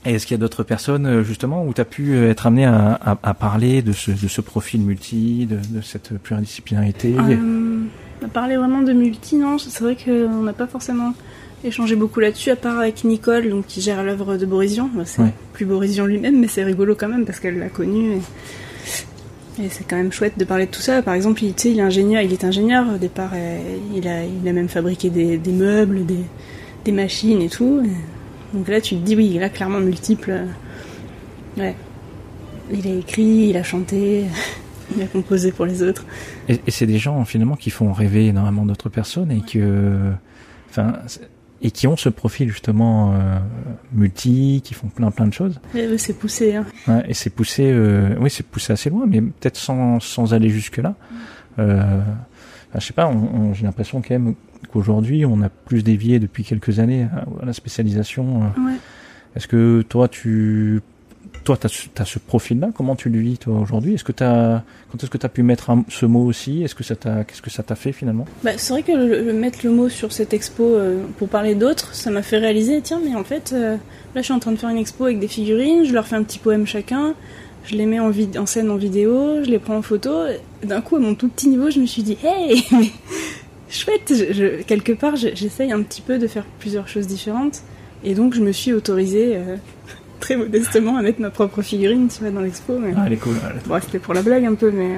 Et est-ce qu'il y a d'autres personnes, euh, justement, où tu as pu euh, être amené à, à, à parler de ce, de ce profil multi, de, de cette pluridisciplinarité? Euh, parler vraiment de multi, non, c'est vrai qu'on n'a pas forcément échangé beaucoup là-dessus, à part avec Nicole, donc, qui gère l'œuvre de Borisian. C'est Ouais. plus Borisian lui-même, mais c'est rigolo quand même parce qu'elle l'a connu. Et, et c'est quand même chouette de parler de tout ça. Par exemple, il, il est ingénieur, il est ingénieur au départ, et il, a, il a même fabriqué des, des meubles, des, des machines et tout. Et donc là, tu te dis, oui, il a clairement multiple. Ouais. Il a écrit, il a chanté, il a composé pour les autres. Et, et c'est des gens, finalement, qui font rêver énormément d'autres personnes et que... Enfin... Et qui ont ce profil, justement, euh, multi, qui font plein plein de choses. Et eux, c'est poussé. Hein. Ouais, et c'est poussé, euh, oui, c'est poussé assez loin, mais peut-être sans, sans aller jusque-là. Euh, enfin, je sais pas, on, on- j'ai l'impression quand même qu'aujourd'hui, on a plus dévié depuis quelques années à, à la spécialisation. euh. Ouais. Est-ce que toi, tu, toi, ce- t'as ce profil-là Comment tu le vis, toi, aujourd'hui? Est-ce que t'as, quand est-ce que t'as pu mettre ce mot aussi? Est-ce que ça t'a, qu'est-ce que ça t'a fait finalement? Bah, c'est vrai que le, mettre le mot sur cette expo euh, pour parler d'autres, ça m'a fait réaliser, tiens, mais en fait, euh, là, je suis en train de faire une expo avec des figurines, je leur fais un petit poème chacun, je les mets en, scène en vidéo, je les prends en photo. D'un coup, à mon tout petit niveau, je me suis dit, hey, mais chouette, quelque part, je- j'essaye un petit peu de faire plusieurs choses différentes. Et donc, je me suis autorisée euh, très modestement à mettre ma propre figurine, tu vois, dans l'expo. mais- Ah, elle est cool. elle est- Bon, c'était pour la blague un peu, mais.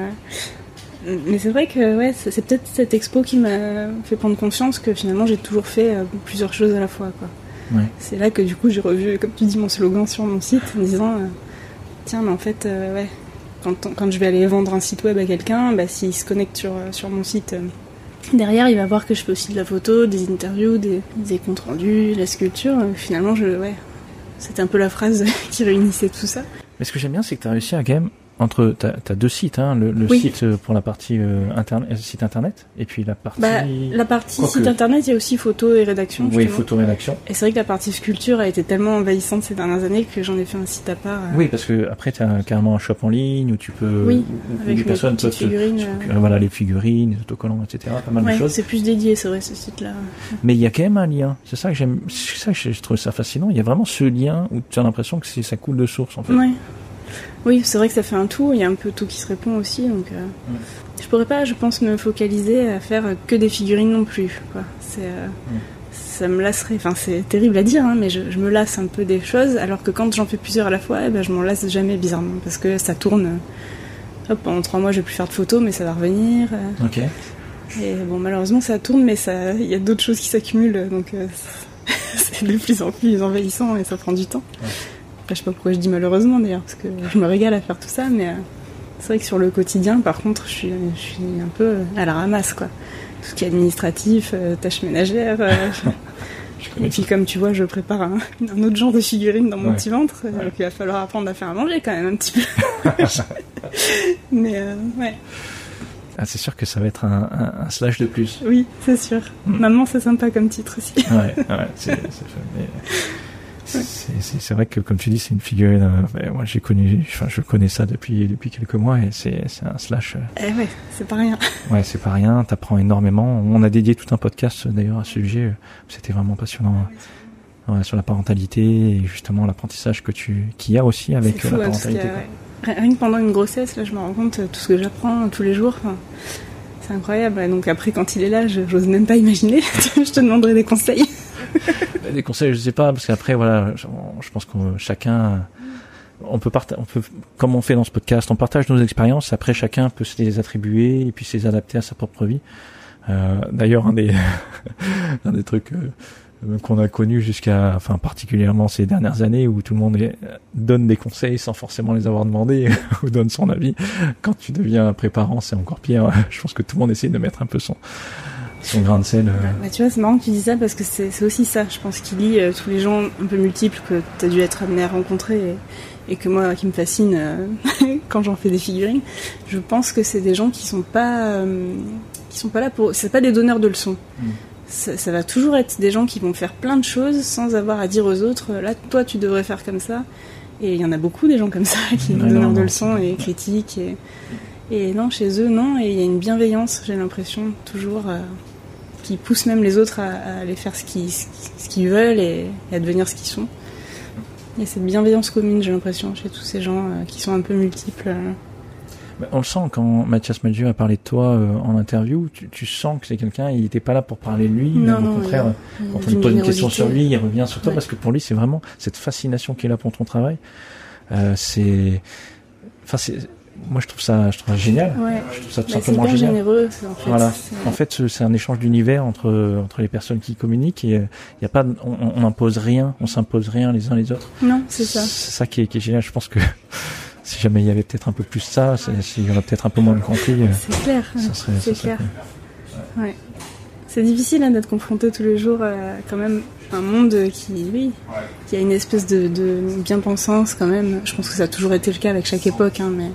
euh, Mais c'est vrai que ouais, c'est peut-être cette expo qui m'a fait prendre conscience que finalement j'ai toujours fait euh, plusieurs choses à la fois. Quoi. Ouais. C'est là que du coup j'ai revu, comme tu dis, mon slogan sur mon site en disant euh, Tiens, mais en fait, ouais, quand, quand je vais aller vendre un site web à quelqu'un, bah, s'il se connecte sur, sur mon site, derrière il va voir que je fais aussi de la photo, des interviews, des, des comptes rendus, la sculpture. Finalement, je, ouais, c'était un peu la phrase qui réunissait tout ça. Mais ce que j'aime bien, c'est que tu as réussi à quand même entre t'as as deux sites, hein, le, le Oui. site euh, pour la partie euh, internet, site internet, et puis la partie Bah, la partie Quoique- site internet, il y a aussi photo et rédaction. oui justement. photo rédaction. Et c'est vrai que la partie sculpture a été tellement envahissante ces dernières années que j'en ai fait un site à part. euh, Oui, parce que après tu as carrément un shop en ligne où tu peux Oui, où- avec les personnes peuvent figurines, euh. voilà les figurines, les autocollants, etc. Pas mal Ouais, de choses. c'est plus dédié, c'est vrai, ce site-là. Mais il y a quand même un lien. C'est ça que j'aime. C'est ça que je trouve ça fascinant. Il y a vraiment ce lien où tu as l'impression que ça coule de source en fait. Ouais. Oui, c'est vrai que ça fait un tout, il y a un peu tout qui se répond aussi, donc euh, je pourrais pas, je pense, me focaliser à faire que des figurines non plus. Quoi. C'est, euh, Ça me lasserait, enfin c'est terrible à dire, hein, mais je, je me lasse un peu des choses, alors que quand j'en fais plusieurs à la fois, eh ben, je m'en lasse jamais bizarrement, parce que ça tourne. Hop, pendant trois mois, je vais plus faire de photos, mais ça va revenir. euh, Ok. Et bon, malheureusement, ça tourne, mais ça, il y a d'autres choses qui s'accumulent, donc euh, c'est de plus en plus envahissant et ça prend du temps. Après, je sais pas pourquoi je dis malheureusement d'ailleurs, parce que je me régale à faire tout ça, mais euh, c'est vrai que sur le quotidien, par contre, je suis, je suis un peu à la ramasse, quoi. Tout ce qui est administratif, euh, tâches ménagères. euh, et puis, comme tu vois, je prépare un, un autre genre de figurine dans mon Ouais. petit ventre, euh, donc il va falloir apprendre à faire à manger quand même un petit peu. mais euh, ouais. Ah, c'est sûr que ça va être un, un- un slash de plus. Oui, c'est sûr. Maman, c'est sympa comme titre aussi. Ouais, ouais, c'est, c'est, c'est, c'est- c'est vrai que comme tu dis, c'est une figurine. euh, moi, j'ai connu, enfin, je connais ça depuis depuis quelques mois et c'est c'est un slash. euh, Eh ouais, c'est pas rien. Ouais, c'est pas rien. T'apprends énormément. On a dédié tout un podcast euh, d'ailleurs à ce sujet. euh, C'était vraiment passionnant. Ouais, sur la parentalité et justement l'apprentissage que tu qu'il y a aussi avec euh, fou, la hein, parentalité. Rien que pendant une grossesse, là, je me rends compte euh, tout ce que j'apprends tous les jours. enfin, c'est incroyable. Donc après, quand il est là, je- j'ose même pas imaginer. je te demanderai des conseils. Des conseils, je sais pas, parce qu'après, voilà, je, pense que chacun, on peut on peut, comme on fait dans ce podcast, on partage nos expériences. Après, chacun peut se les attribuer et puis se les adapter à sa propre vie. Euh, D'ailleurs, un des, un des trucs euh, qu'on a connu jusqu'à, enfin, particulièrement ces dernières années où tout le monde donne des conseils sans forcément les avoir demandés ou donne son avis. Quand tu deviens préparant, c'est encore pire. Je pense que tout le monde essaie de mettre un peu son, son grain de sel. euh. Bah, tu vois, c'est marrant que tu dis ça parce que c'est aussi ça. Je pense qu'il lit euh, tous les gens un peu multiples que tu as dû être amené à rencontrer et, et que moi, qui me fascine euh, quand j'en fais des figurines. Je pense que c'est des gens qui sont pas, euh, qui sont pas là pour. C'est pas des donneurs de leçons. Mm. Ça, ça va toujours être des gens qui vont faire plein de choses sans avoir à dire aux autres là, toi, tu devrais faire comme ça. Et il y en a beaucoup des gens comme ça qui sont donneurs de leçons et critiques. Et, et non, chez eux, non. Et il y a une bienveillance, j'ai l'impression, toujours. Qui poussent même les autres à, à aller faire ce qu'ils ce veulent et, et à devenir ce qu'ils sont. Il y a cette bienveillance commune, j'ai l'impression, chez tous ces gens euh, qui sont un peu multiples. euh. Bah, On le sent quand Mathias Malzieu a parlé de toi euh, en interview, tu, tu sens que c'est quelqu'un, il n'était pas là pour parler de lui, mais au contraire, quand on lui pose une question sur lui, il revient sur toi Ouais. parce que pour lui, c'est vraiment cette fascination qu'il a pour ton travail. Euh, c'est, enfin, c'est, moi je trouve ça, je trouve ça génial. Ouais. Je trouve ça tout Bah, simplement génial. généreux, en fait. Voilà. En fait, ce- c'est un échange d'univers entre entre les personnes qui communiquent et il y a pas, on, on impose rien, on s'impose rien les uns les autres. Non, c'est ça. C'est ça qui est, qui est génial. Je pense que si jamais il y avait peut-être un peu plus ça, s'il y aurait peut-être un peu moins de conflits, euh, C'est clair. C'est serait clair. Ouais. C'est difficile hein, d'être confronté tous les jours à quand même un monde qui, oui, qui a une espèce de, de bien-pensance quand même. Je pense que ça a toujours été le cas avec chaque époque, hein, mais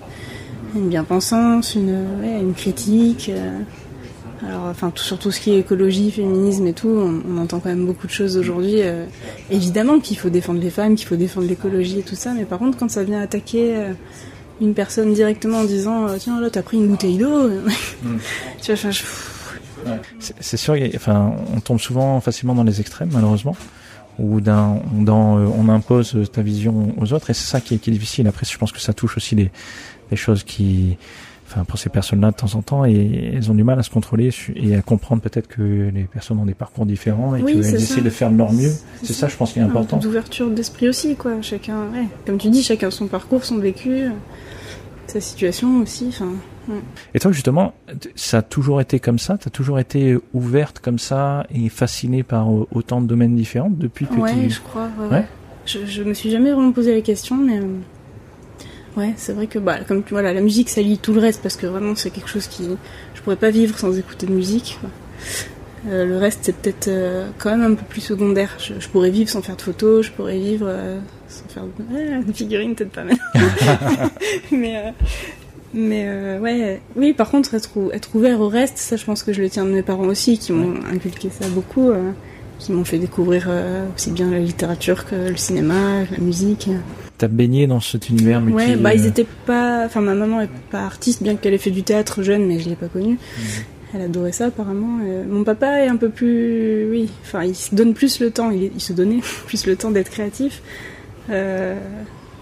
une bien-pensance, une, ouais, une critique. euh, alors, enfin, tout, sur tout ce qui est écologie, féminisme et tout, on, on entend quand même beaucoup de choses aujourd'hui. euh, évidemment qu'il faut défendre les femmes, qu'il faut défendre l'écologie et tout ça, mais par contre, quand ça vient attaquer euh, une personne directement en disant euh, tiens là t'as pris une bouteille d'eau, tu vois, je- C'est- C'est sûr, a- enfin, on tombe souvent facilement dans les extrêmes, malheureusement, où d'un, dans, euh, on impose ta vision aux autres, et c'est ça qui est, qui est difficile. Après, je pense que ça touche aussi des, des choses qui, enfin, pour ces personnes-là, de temps en temps, et elles ont du mal à se contrôler et à comprendre peut-être que les personnes ont des parcours différents et Oui, qu'elles essaient de faire de leur mieux. C'est ça. ça, je pense, qui est important. d'ouverture d'esprit aussi, quoi. Chacun, ouais, comme tu dis, chacun son parcours, son vécu, sa situation aussi. Enfin, Et toi, justement, ça a toujours été comme ça? T'as toujours été ouverte comme ça et fascinée par euh, autant de domaines différents depuis que ouais, tu... je crois. Ouais, Ouais? ouais. Je, je me suis jamais vraiment posé la question, mais euh, ouais, c'est vrai que bah, comme voilà, la musique, ça lie tout le reste parce que vraiment, c'est quelque chose qui, je pourrais pas vivre sans écouter de musique. quoi. Euh, le reste, c'est peut-être euh, quand même un peu plus secondaire. Je, je pourrais vivre sans faire de photos, je pourrais vivre euh, sans faire de ouais, de figurines, peut-être pas mal. mais mais euh, ouais, oui. Par contre, être, ou- être ouvert au reste, ça, je pense que je le tiens de mes parents aussi, qui m'ont inculqué ça beaucoup, euh, qui m'ont fait découvrir euh, aussi bien la littérature que le cinéma, la musique. T'as baigné dans cet univers multi... Ouais, bah ils euh, étaient pas. Enfin, ma maman est pas artiste, bien qu'elle ait fait du théâtre jeune, mais je l'ai pas connue. Elle adorait ça apparemment. Mon papa est un peu plus, oui, enfin il se donne plus le temps, il, se donnait plus le temps d'être créatif. Euh,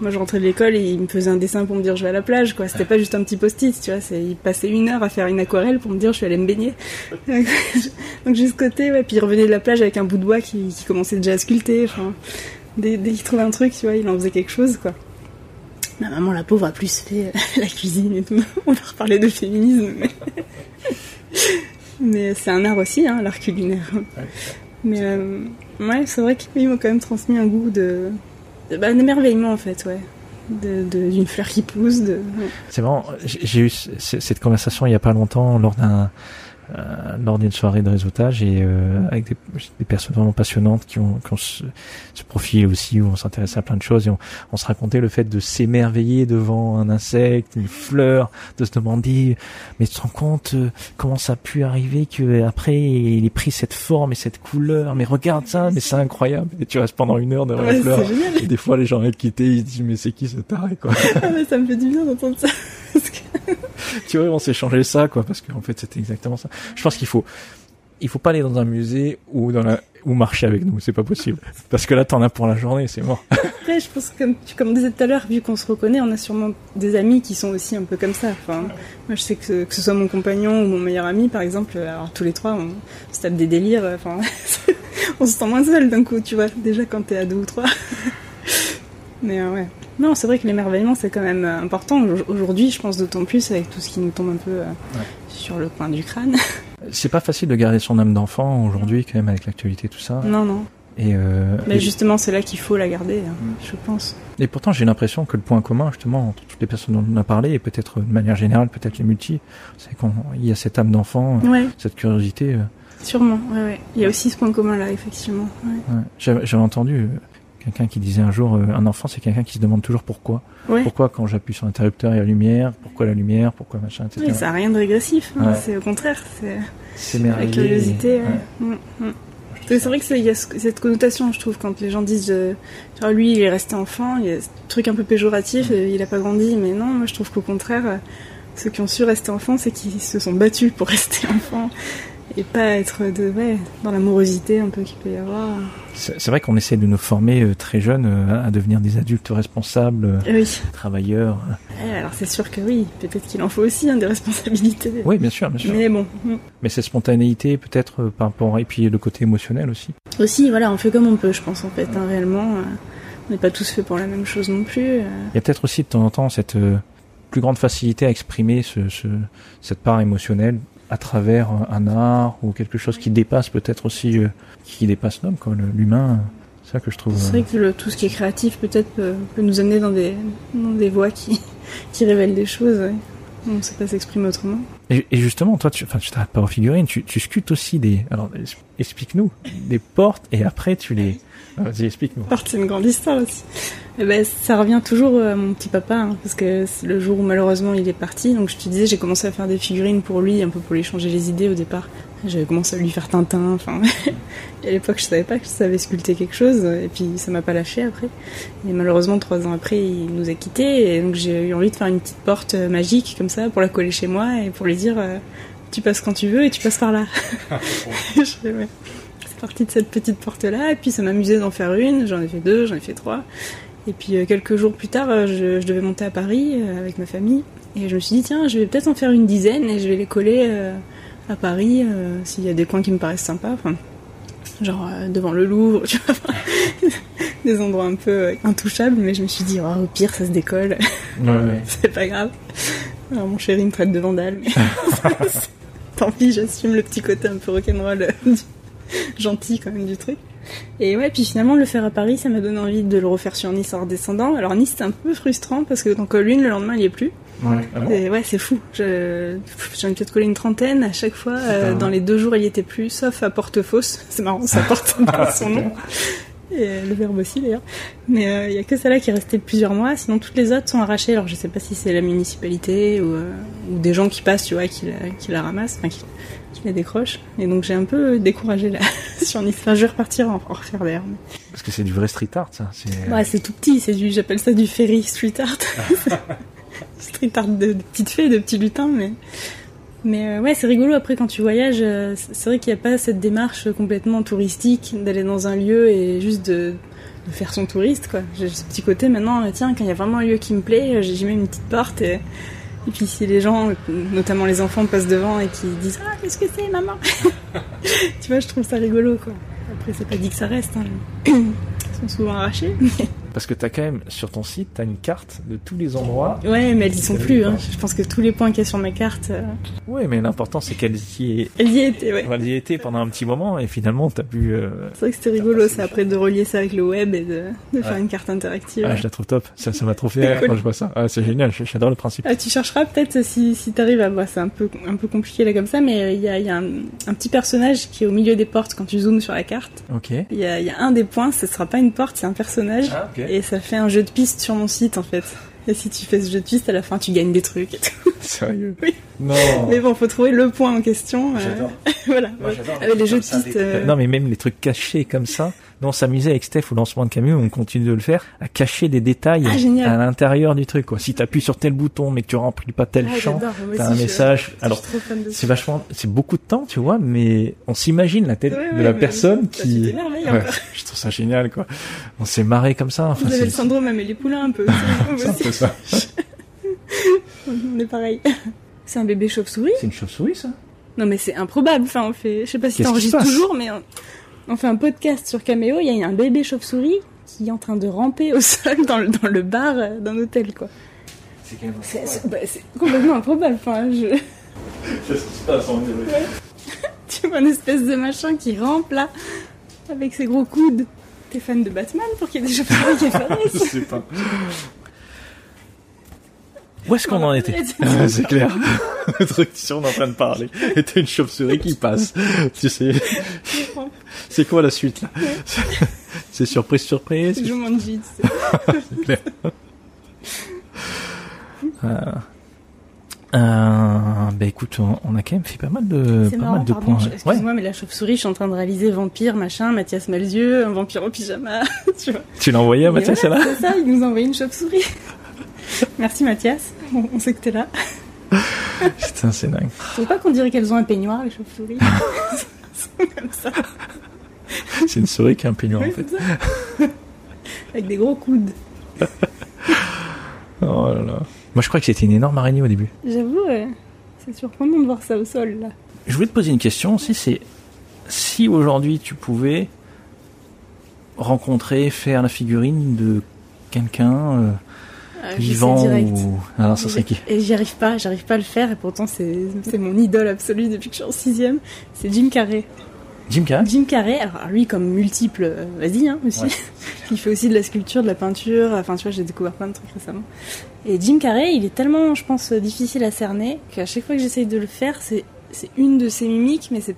moi je rentrais de l'école et il me faisait un dessin pour me dire je vais à la plage, quoi. C'était pas juste un petit post-it, tu vois. Il passait une heure à faire une aquarelle pour me dire je suis allée me baigner. Donc juste côté, ouais. Puis il revenait de la plage avec un bout de bois qui, qui commençait déjà à sculpter. Enfin, dès, dès qu'il trouvait un truc, tu vois, il en faisait quelque chose, quoi. Ma maman, la pauvre, a plus fait euh, la cuisine et tout. On va reparler de féminisme, mais, mais c'est un art aussi, hein, l'art culinaire. Mais euh, ouais, c'est vrai qu'ils m'ont quand même transmis un goût de, bah, d'émerveillement en fait, ouais. D'une fleur qui pousse. De, ouais. C'est marrant, j'ai eu cette conversation il y a pas longtemps lors d'un lors d'une soirée de réseautage et euh, avec des, des personnes vraiment passionnantes qui ont, qui ont ce, ce profil aussi où on s'intéressait à plein de choses et on, on se racontait le fait de s'émerveiller devant un insecte, une fleur, de se demander mais tu te rends compte euh, comment ça a pu arriver que après il ait pris cette forme et cette couleur mais regarde ça mais c'est incroyable. Et tu restes pendant une heure devant Ouais, la fleur. et des fois les gens avec quittés ils se disent mais c'est qui ce taré quoi? Ah, mais ça me fait du bien d'entendre ça. Parce que- tu vois, on s'est changé ça, quoi, parce qu'en fait, c'était exactement ça. Je pense qu'il faut, il faut pas aller dans un musée ou dans la, ou marcher avec nous, c'est pas possible. Parce que là, t'en as pour la journée, c'est mort. Après, je pense que comme tu comme on disais tout à l'heure, vu qu'on se reconnaît, on a sûrement des amis qui sont aussi un peu comme ça. Enfin, moi, je sais que, que ce soit mon compagnon ou mon meilleur ami, par exemple, alors tous les trois, on se tape des délires. Enfin, on se sent moins seul d'un coup, tu vois. Déjà quand t'es à deux ou trois. Mais euh, ouais. Non, c'est vrai que l'émerveillement, c'est quand même euh, important. Aujourd'hui, je pense d'autant plus avec tout ce qui nous tombe un peu euh, sur le coin du crâne. C'est pas facile de garder son âme d'enfant aujourd'hui, quand même, avec l'actualité, tout ça. non, non. Et, euh, Mais justement, c'est là qu'il faut la garder, hein, je pense. et pourtant, j'ai l'impression que le point commun, justement, entre toutes les personnes dont on a parlé, et peut-être de manière générale, peut-être les multi, c'est qu'il y a cette âme d'enfant, Ouais. cette curiosité. Sûrement, ouais, ouais. Il y a aussi ce point commun là, effectivement. J'avais entendu quelqu'un qui disait un jour, euh, un enfant, c'est quelqu'un qui se demande toujours pourquoi. Ouais. Pourquoi quand j'appuie sur l'interrupteur, il y a la lumière? Pourquoi la lumière? Pourquoi machin, etc. Oui, ça n'a rien de régressif. hein. Ouais. C'est au contraire, c'est la curiosité. Ouais. Mm, mm. C'est vrai que c'est- il y a ce- cette connotation, je trouve, quand les gens disent, euh, lui, il est resté enfant, il y a ce truc un peu péjoratif, euh, il a pas grandi, mais non, moi je trouve qu'au contraire, euh, ceux qui ont su rester enfant, c'est qu'ils se sont battus pour rester enfant et pas être de, ouais, dans l'amorosité un peu qu'il peut y avoir. C'est vrai qu'on essaie de nous former euh, très jeunes euh, à devenir des adultes responsables, euh, Oui, travailleurs. Ouais, alors c'est sûr que oui, peut-être qu'il en faut aussi hein, des responsabilités. Oui, bien sûr, bien sûr. Mais bon, mm. Mais cette spontanéité, peut-être euh, par rapport et puis le côté émotionnel aussi. aussi, voilà, on fait comme on peut, je pense, en fait, hein, réellement. on n'est pas tous faits pour la même chose non plus. Il y a peut-être aussi de temps en temps cette plus grande facilité à exprimer ce, ce- cette part émotionnelle à travers euh, un art ou quelque chose qui dépasse peut-être aussi, euh, qui dépasse l'homme, quoi, l'humain. C'est ça que je trouve. C'est euh, vrai que le- tout ce qui est créatif, peut-être, peut, peut nous amener dans des, dans des voies qui, qui révèlent des choses. ouais. On ne sait pas s'exprimer autrement. Et, et justement, toi, tu, enfin, tu t'arrêtes pas aux figurines, tu, tu sculptes aussi des. Alors, explique-nous des portes et après tu les. Ah, Vas-y, explique-nous. C'est une grande histoire aussi. Eh ben, ça revient toujours à mon petit papa, hein, parce que le jour où malheureusement il est parti. Donc je te disais, j'ai commencé à faire des figurines pour lui, un peu pour lui changer les idées au départ. J'avais commencé à lui faire Tintin. Enfin, et à l'époque, je savais pas que je savais sculpter quelque chose, et puis ça m'a pas lâché après. Et malheureusement, trois ans après, il nous a quittés, et donc j'ai eu envie de faire une petite porte euh, magique comme ça pour la coller chez moi et pour lui dire, euh, tu passes quand tu veux et tu passes par là. Je fais, ouais. C'est parti de cette petite porte-là, et puis ça m'amusait d'en faire une. J'en ai fait deux, j'en ai fait trois. Et puis euh, quelques jours plus tard, euh, je, je devais monter à Paris euh, avec ma famille. Et je me suis dit, tiens, je vais peut-être en faire une dizaine et je vais les coller à Paris s'il y a des coins qui me paraissent sympas. Enfin, genre devant le Louvre, tu vois. des endroits un peu intouchables. Mais je me suis dit, oh, au pire, ça se décolle. Ouais, ouais. C'est pas grave. Alors mon chéri me traite de vandale, mais tant pis, j'assume le petit côté un peu rock'n'roll du- gentil quand même du truc. Et ouais, puis finalement le faire à Paris, ça m'a donné envie de le refaire sur Nice en redescendant. Alors Nice c'était un peu frustrant parce que t'en colles une, le lendemain il y est plus. Ouais. Ah bon? Et ouais, c'est fou. Je- J'en ai peut-être collé une trentaine à chaque fois. euh, dans les deux jours, il y était plus, sauf à Porte-Fausse. C'est marrant, ça porte dans son nom. Et euh, le verbe aussi d'ailleurs. Mais euh, il y a que celle-là qui est restée plusieurs mois. Sinon, toutes les autres sont arrachées. Alors, je sais pas si c'est la municipalité ou, euh, ou des gens qui passent, tu vois, qui la, qui la ramassent, enfin, qui, qui la décrochent. Et donc, j'ai un peu découragé là sur Nice. Enfin, je vais repartir en, en refaire d'ailleurs. mais- Parce que c'est du vrai street art, ça. C'est... Ouais, c'est tout petit. C'est du, j'appelle ça du ferry street art. street art de, de petites fées, de petits lutins, mais. Mais euh, ouais, c'est rigolo après quand tu voyages. euh, c'est vrai qu'il n'y a pas cette démarche complètement touristique d'aller dans un lieu et juste de, de faire son touriste, quoi. J'ai ce petit côté maintenant, euh, tiens, quand il y a vraiment un lieu qui me plaît, euh, j'y mets une petite porte et, et puis si les gens, notamment les enfants, passent devant et qui disent Ah, qu'est-ce que c'est, maman? Tu vois, je trouve ça rigolo, quoi. Après, c'est pas dit que ça reste. Hein. Sont souvent arrachés. mais- Parce que t'as quand même, sur ton site, t'as une carte de tous les endroits. Ouais, mais elles y sont plus. Hein. Je pense que tous les points qu'il y a sur ma carte, euh, Ouais, mais l'important, c'est qu'elles y, elles y étaient, ouais. elles y étaient pendant un petit moment et finalement, t'as pu... euh, C'est vrai que c'était rigolo, ça, après de relier ça avec le web et de, de faire une carte interactive. Ah, je la trouve top. Ça, ça m'a trop fait C'est rire cool. quand je vois ça. Ah, c'est génial. J'adore le principe. Ah, tu chercheras peut-être si, si t'arrives à voir, c'est un peu, un peu compliqué là comme ça, mais euh, il y a, il y a un, un petit personnage qui est au milieu des portes quand tu zoomes sur la carte. Ok. Il y a, il y a un des points, ce sera pas une porte, c'est un personnage. Ah. Et ça fait un jeu de piste sur mon site en fait. Et si tu fais ce jeu de piste, à la fin tu gagnes des trucs et tout. Sérieux Oui. Non. Mais bon, faut trouver le point en question. euh, J'adore. voilà. Moi, j'adore. Avec les jeux de piste. euh, Non, mais même les trucs cachés comme ça. On s'amusait avec Steph au lancement de camion, on continue de le faire, à cacher des détails Ah, à l'intérieur du truc, quoi. Si t'appuies sur tel bouton, mais que tu remplis pas tel ah, champ, t'as un message. je Alors, c'est vachement, c'est beaucoup de temps, tu vois, mais on s'imagine la tête Ouais, de ouais, la personne ça, tu qui, Ouais, je trouve ça génial, quoi. On s'est marré comme ça, enfin, Vous avez le syndrome Amélie Poulain un peu. C'est un peu ça. on est pareil. C'est un bébé chauve-souris C'est une chauve-souris, ça? Non mais c'est improbable. Enfin, on fait, je sais pas si t'enregistres toujours, mais on, on fait un podcast sur Cameo. Il y a un bébé chauve-souris qui est en train de ramper au sol dans le, dans le bar euh, d'un hôtel, quoi. C'est quand même C'est c'est- bah, c'est complètement improbable. Enfin, je, Qu'est-ce qui se passe en tu vois une espèce de machin qui rampe là, avec ses gros coudes. T'es fan de Batman pour qu'il y ait des chauves-souris qui Je apparaissent sais pas. Où est-ce qu'on en était C'est clair. Le truc sur on est en train de parler. Et t'as une chauve-souris qui passe. Tu sais. C'est quoi la suite là? C'est surprise, surprise. C'est Jumanji. C'est clair. Euh, euh, bah écoute, on, on, a quand même fait pas mal de, pas marrant, mal de pardon, points. Excuse-moi, ouais. mais la chauve-souris, je suis en train de réaliser vampire, machin, Mathias Malzieux, un vampire au pyjama. tu vois. Tu l'as envoyé à Mathias, ouais, là C'est ça, il nous a envoyé une chauve-souris. Merci Mathias, on, sait que t'es là. Putain, c'est dingue. Trouves pas qu'on dirait qu'elles ont un peignoir, les chauves-souris comme ça. C'est une souris qui a un peignoir, oui, en fait. Ça. Avec des gros coudes. oh là là. Moi, je crois que c'était une énorme araignée au début. J'avoue, ouais. c'est surprenant de voir ça au sol, là. Je voulais te poser une question aussi, c'est si aujourd'hui tu pouvais rencontrer, faire la figurine de quelqu'un euh, euh, vivant ou... Alors, ça serait qui Et j'y arrive pas, j'arrive pas à le faire, et pourtant c'est mon idole absolue depuis que je suis en sixième. C'est Jim Carrey. Jim Carrey Jim Carrey, alors lui comme multiple, euh, vas-y hein, aussi. Ouais. il fait aussi de la sculpture, de la peinture, enfin tu vois j'ai découvert plein de trucs récemment. Et Jim Carrey, il est tellement, je pense, difficile à cerner qu'à chaque fois que j'essaye de le faire, c'est une de ses mimiques, mais c'est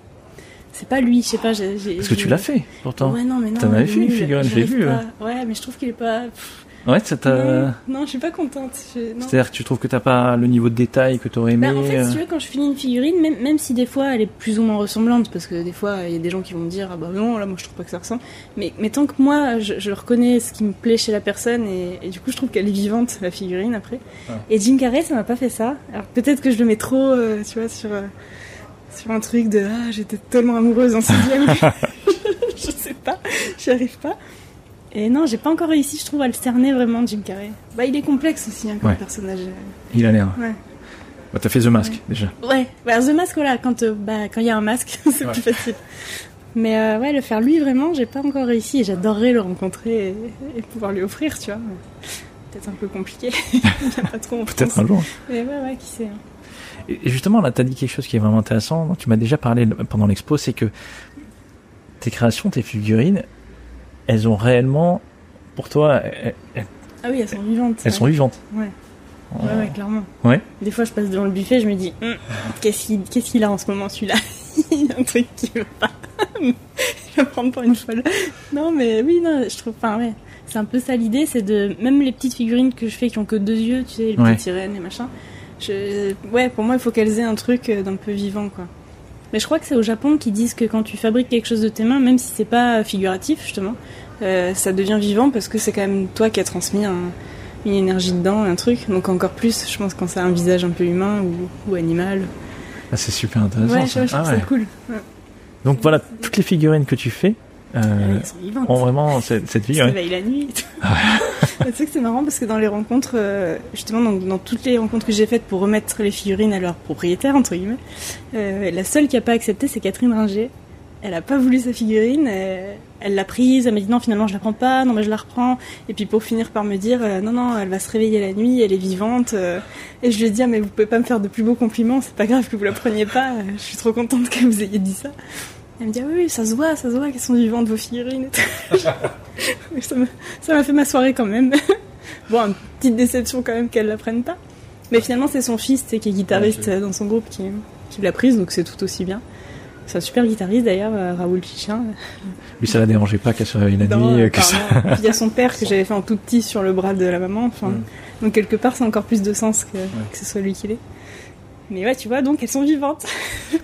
c'est pas lui, je sais pas. J ai, j ai, Parce que tu l'as fait, pourtant. Ouais, non, mais non. T'en avais fait une figurine, j'ai vu. Pas. Ouais, mais je trouve qu'il est pas. Pff. Ouais, ça t'a. Non, je suis pas contente. C'est-à-dire que tu trouves que t'as pas le niveau de détail que t'aurais aimé bah, En fait, euh... si tu veux, quand je finis une figurine, même, même si des fois elle est plus ou moins ressemblante, parce que des fois il y a des gens qui vont me dire ah bah non, là moi je trouve pas que ça ressemble. Mais, mais tant que moi je, je reconnais ce qui me plaît chez la personne et, et du coup je trouve qu'elle est vivante la figurine après. Ah. Et Jim Carrey, ça m'a pas fait ça. Alors peut-être que je le mets trop, euh, tu vois, sur. Euh, sur un truc de ah j'étais tellement amoureuse en sixième je sais pas j'y arrive pas et non j'ai pas encore réussi je trouve à le cerner vraiment Jim Carrey. Bah il est complexe aussi hein, comme ouais. personnage. Il a l'air. Ouais. Bah, t'as fait The Mask ouais. déjà. Ouais. Bah, The Mask voilà quand euh, bah quand il y a un masque c'est ouais. plus facile. Mais euh, ouais le faire lui vraiment j'ai pas encore réussi et j'adorerais le rencontrer et, et, pouvoir lui offrir tu vois. Peut-être un peu compliqué. Pas trop peut-être un jour. Mais ouais ouais qui sait hein. Et justement, là, tu as dit quelque chose qui est vraiment intéressant, tu m'as déjà parlé pendant l'expo, c'est que tes créations, tes figurines, elles ont réellement, pour toi, elles, elles, ah oui, elles sont vivantes. Elles ouais. sont vivantes. Ouais. Ouais, ouais, clairement. Ouais. Des fois, je passe devant le buffet, je me dis, hm, qu'est-ce qu'il qu qu a en ce moment, celui-là? Il y a un truc qui veut pas. il va prendre pour une folle. Non, mais oui, non, je trouve pas, ouais. C'est un peu ça l'idée, c'est de. Même les petites figurines que je fais qui ont que deux yeux, tu sais, les Ouais. petites sirènes et machin. Je... Ouais, pour moi, il faut qu'elles aient un truc euh, d'un peu vivant, quoi. Mais je crois que c'est au Japon qu'ils disent que quand tu fabriques quelque chose de tes mains, même si c'est pas figuratif, justement, euh, ça devient vivant parce que c'est quand même toi qui as transmis un, une énergie dedans, un truc. Donc encore plus, je pense, quand ça a un visage un peu humain ou, ou animal. Ah, c'est super intéressant. Ouais, ça. je, je trouve ah, ouais. ça cool. Ouais. Donc voilà, toutes les figurines que tu fais euh, Elles sont vivantes. ont vraiment cette, cette la nuit. tout. tu sais que c'est marrant parce que dans les rencontres, euh, justement, dans, dans toutes les rencontres que j'ai faites pour remettre les figurines à leur propriétaire, entre guillemets, euh, la seule qui a pas accepté, c'est Catherine Ringer. Elle a pas voulu sa figurine, euh, elle l'a prise, elle m'a dit non, finalement je la prends pas, non, mais je la reprends. Et puis pour finir par me dire euh, non, non, elle va se réveiller la nuit, elle est vivante. et je lui ai dit ah, mais vous pouvez pas me faire de plus beaux compliments, c'est pas grave que vous la preniez pas, je suis trop contente que vous ayez dit ça. Elle me dit ah oui, ça se voit, ça se voit qu'elles sont vivantes vos figurines. Ça m'a- fait ma soirée quand même. bon, une petite déception quand même qu'elle la prenne pas. Mais finalement, c'est son fils, qui est guitariste euh, dans son groupe, qui, qui l'a prise, donc c'est tout aussi bien. C'est un super guitariste d'ailleurs, euh, Raoul Chichin. Lui, ça la dérangeait pas qu'elle la Non, nuit. euh, que ça... il y a son père que j'avais fait en tout petit sur le bras de la maman. Enfin, Mm. Donc quelque part, c'est encore plus de sens que, que ce soit lui qui l'ait. Mais ouais, tu vois, donc elles sont vivantes.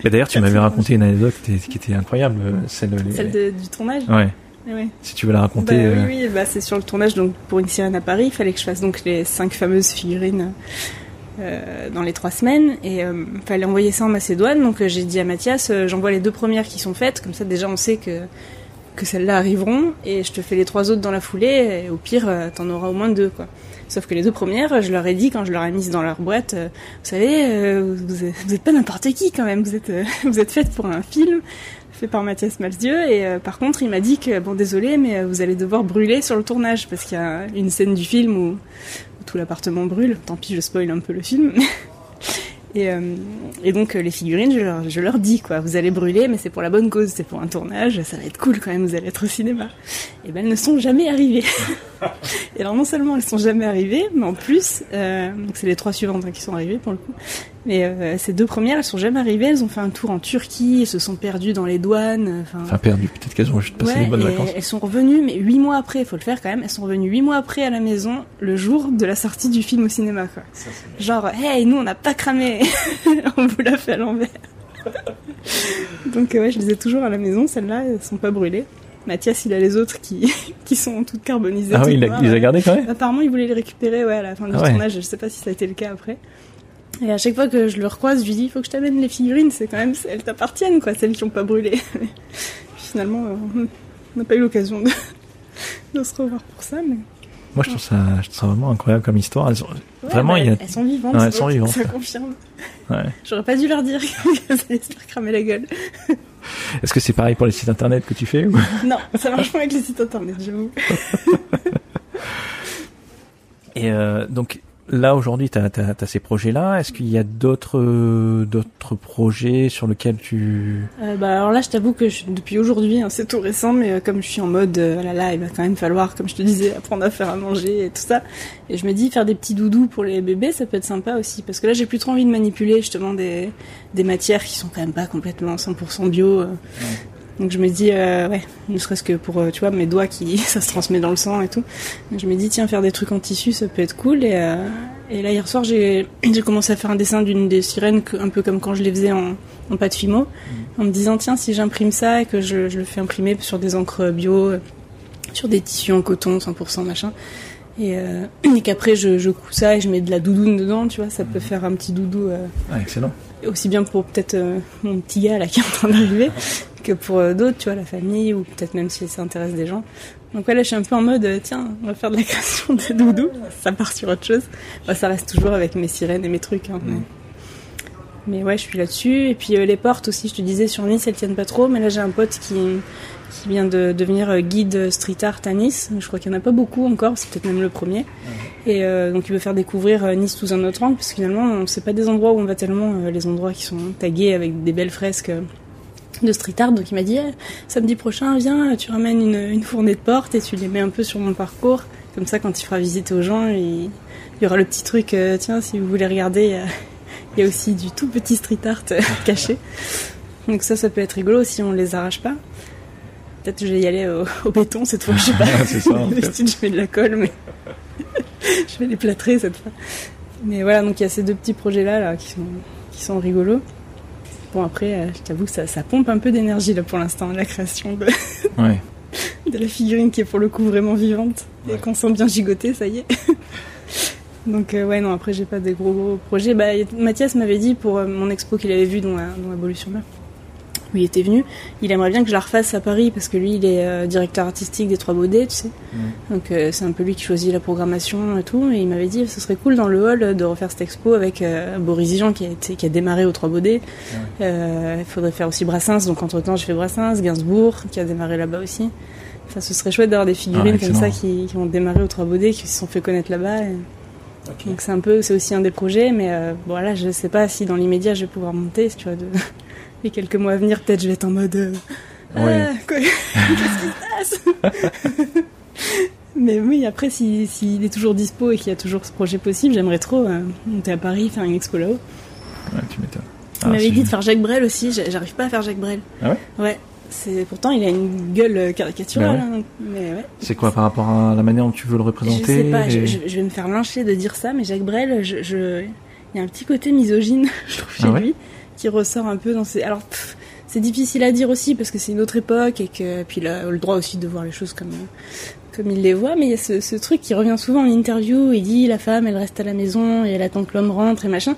Mais d'ailleurs, tu m'avais raconté une anecdote qui était, incroyable, euh, celle, Celle de- du tournage. Ouais. Ouais. Si tu veux la raconter. Bah, euh, Oui, oui bah, c'est sur le tournage donc pour une sirène à Paris. Il fallait que je fasse donc les cinq fameuses figurines euh, dans les trois semaines et euh, fallait envoyer ça en Macédoine. Donc j'ai dit à Mathias, j'envoie les deux premières qui sont faites, comme ça déjà on sait que que celles-là arriveront et je te fais les trois autres dans la foulée. Et au pire, t'en auras au moins deux quoi. Sauf que les deux premières, je leur ai dit quand je leur ai mises dans leur boîte, euh, vous savez, euh, vous, vous êtes pas n'importe qui quand même. Vous êtes euh, vous êtes faites pour un film fait par Mathias Malzieu. Et euh, par contre il m'a dit que bon désolé mais vous allez devoir brûler sur le tournage. Parce qu'il y a une scène du film où, tout l'appartement brûle. Tant pis je spoil un peu le film. Et, donc les figurines je leur, je leur dis quoi. Vous allez brûler mais c'est pour la bonne cause. C'est pour un tournage. Ça va être cool quand même. Vous allez être au cinéma. Et ben elles ne sont jamais arrivées et alors non seulement elles sont jamais arrivées, mais en plus, euh, donc c'est les trois suivantes hein, qui sont arrivées pour le coup. Mais euh, ces deux premières, elles sont jamais arrivées. Elles ont fait un tour en Turquie, elles se sont perdues dans les douanes. Enfin, Enfin, perdu. Peut-être qu'elles ont juste passé ouais, des bonnes et vacances. elles sont revenues, mais huit mois après, il faut le faire quand même. Elles sont revenues huit mois après à la maison, le jour de la sortie du film au cinéma. Quoi. Genre, hey, nous on n'a pas cramé, on vous l'a fait à l'envers. Donc euh, ouais, je les ai toujours à la maison. Celles-là, elles sont pas brûlées. Mathias, il a les autres qui, qui sont toutes carbonisées. Ah oui, il, noires, a, il les a ouais. gardées quand même Apparemment, il voulait les récupérer ouais, à la fin du Ah ouais. tournage. Je sais pas si ça a été le cas après. Et à chaque fois que je le recroise, je lui dis il faut que je t'amène les figurines, c'est quand même elles t'appartiennent, quoi, celles qui ont pas brûlé. Finalement, euh, on n'a pas eu l'occasion de, de se revoir pour ça. Mais... Moi, je trouve ça, je trouve ça vraiment incroyable comme histoire. Elles sont- Ouais, Vraiment, bah, il y a. Elles sont vivantes. Ouais, elles ça- sont vivantes. Ça confirme. Ouais. J'aurais pas dû leur dire que ça allait se faire cramer la gueule. Est-ce que c'est pareil pour les sites internet que tu fais ou... Non, ça marche pas avec les sites internet, j'avoue. Et euh, donc là aujourd'hui, tu as, ces projets-là. Est-ce qu'il y a d'autres euh, d'autres projets sur lesquels tu Euh, bah alors là, je t'avoue que je- depuis aujourd'hui, hein, c'est tout récent, mais euh, comme je suis en mode, euh, oh là là, il va quand même falloir, comme je te disais, apprendre à faire à manger et tout ça. Et je me dis, faire des petits doudous pour les bébés, ça peut être sympa aussi, parce que là, j'ai plus trop envie de manipuler justement des, des matières qui sont quand même pas complètement 100% bio. euh. Donc je me dis, euh, ouais, ne serait-ce que pour, euh, tu vois, mes doigts qui, ça se transmet dans le sang et tout. Donc je me dis, tiens, faire des trucs en tissu, ça peut être cool. Et, euh, et là, hier soir, j'ai commencé à faire un dessin d'une des sirènes, un peu comme quand je les faisais en, en pâte fimo, en me disant, tiens, si j'imprime ça et que je, je le fais imprimer sur des encres bio, sur des tissus en coton, 100% machin, et, euh, et qu'après je, je couds ça et je mets de la doudoune dedans, tu vois, ça peut faire un petit doudou Ah, excellent. aussi bien pour peut-être euh, mon petit gars là qui est en train d'arriver que pour euh, d'autres, tu vois, la famille ou peut-être même si ça intéresse des gens. Donc voilà, je suis un peu en mode euh, tiens, on va faire de la création de doudou, ça part sur autre chose. Bah, ça reste toujours avec mes sirènes et mes trucs. Hein, mais... mais ouais, je suis là-dessus. Et puis euh, les portes aussi, je te disais sur Nice, elles tiennent pas trop, mais là j'ai un pote qui qui vient de devenir guide street art à Nice. Je crois qu'il n'y en a pas beaucoup encore, c'est peut-être même le premier. Et euh, donc il veut faire découvrir Nice sous un autre angle, parce que finalement, c'est pas des endroits où on va tellement, euh, les endroits qui sont tagués avec des belles fresques euh, de street art. Donc il m'a dit, Eh, samedi prochain, viens, tu ramènes une, une fournée de portes et tu les mets un peu sur mon parcours. Comme ça, quand il fera visiter aux gens, il, il y aura le petit truc, euh, tiens, si vous voulez regarder, il y a- il y a aussi du tout petit street art euh, caché. Donc ça, ça peut être rigolo si on les arrache pas. Peut-être que je vais y aller au, au béton cette fois, je sais pas. C'est ça, en fait. Je mets de la colle, mais je vais les plâtrer cette fois. Mais voilà, donc il y a ces deux petits projets-là là, qui, sont, qui sont rigolos. Bon, après, euh, je t'avoue que ça, ça pompe un peu d'énergie là pour l'instant, la création de, Ouais. de la figurine qui est pour le coup vraiment vivante et qu'on sent bien gigoter, ça y est. Donc euh, ouais, non, après j'ai pas des gros gros projets. Bah, Mathias m'avait dit pour euh, mon expo qu'il avait vu dans la, dans la Bolution Mer, où il était venu, il aimerait bien que je la refasse à Paris parce que lui il est euh, directeur artistique des Trois Baudets, tu sais. Donc euh, c'est un peu lui qui choisit la programmation et tout. Et il m'avait dit ce serait cool dans le hall de refaire cette expo avec euh, Boris Vian qui a, été, qui a démarré aux Trois Baudets. Il faudrait faire aussi Brassens, donc entre temps j'ai fait Brassens, Gainsbourg qui a démarré là-bas aussi. Enfin, ce serait chouette d'avoir des figurines Ah, comme ça qui, qui ont démarré aux Trois Baudets, qui se sont fait connaître là-bas. et- Donc c'est un peu, c'est aussi un des projets, mais euh, bon là je sais pas si dans l'immédiat je vais pouvoir monter, tu vois, de... les quelques mois à venir peut-être je vais être en mode euh, Ouais. ah, quoi qu'est-ce qui se passe Mais oui, après s'il s'il est toujours dispo et qu'il y a toujours ce projet possible, j'aimerais trop euh, monter à Paris, faire une expo là-haut. Ouais, tu m'étonnes. Ah, m'avait dit de faire Jacques Brel aussi, j'a- j'arrive pas à faire Jacques Brel. Ah ouais? Ouais. C'est pourtant il a une gueule euh, caricaturale, Bah ouais. hein, mais ouais. C'est quoi par rapport à la manière dont tu veux le Je représenter sais pas, je, et- je- je vais me faire lyncher de dire ça, mais Jacques Brel, je, je- il y a un petit côté misogyne, je trouve, chez Ah ouais? lui, qui ressort un peu dans ses. Alors, c'est difficile à dire aussi parce que c'est une autre époque et que puis a le droit aussi de voir les choses comme comme il les voit, mais il y a ce, ce truc qui revient souvent en interview. Il dit la femme, elle reste à la maison et elle attend que l'homme rentre et machin.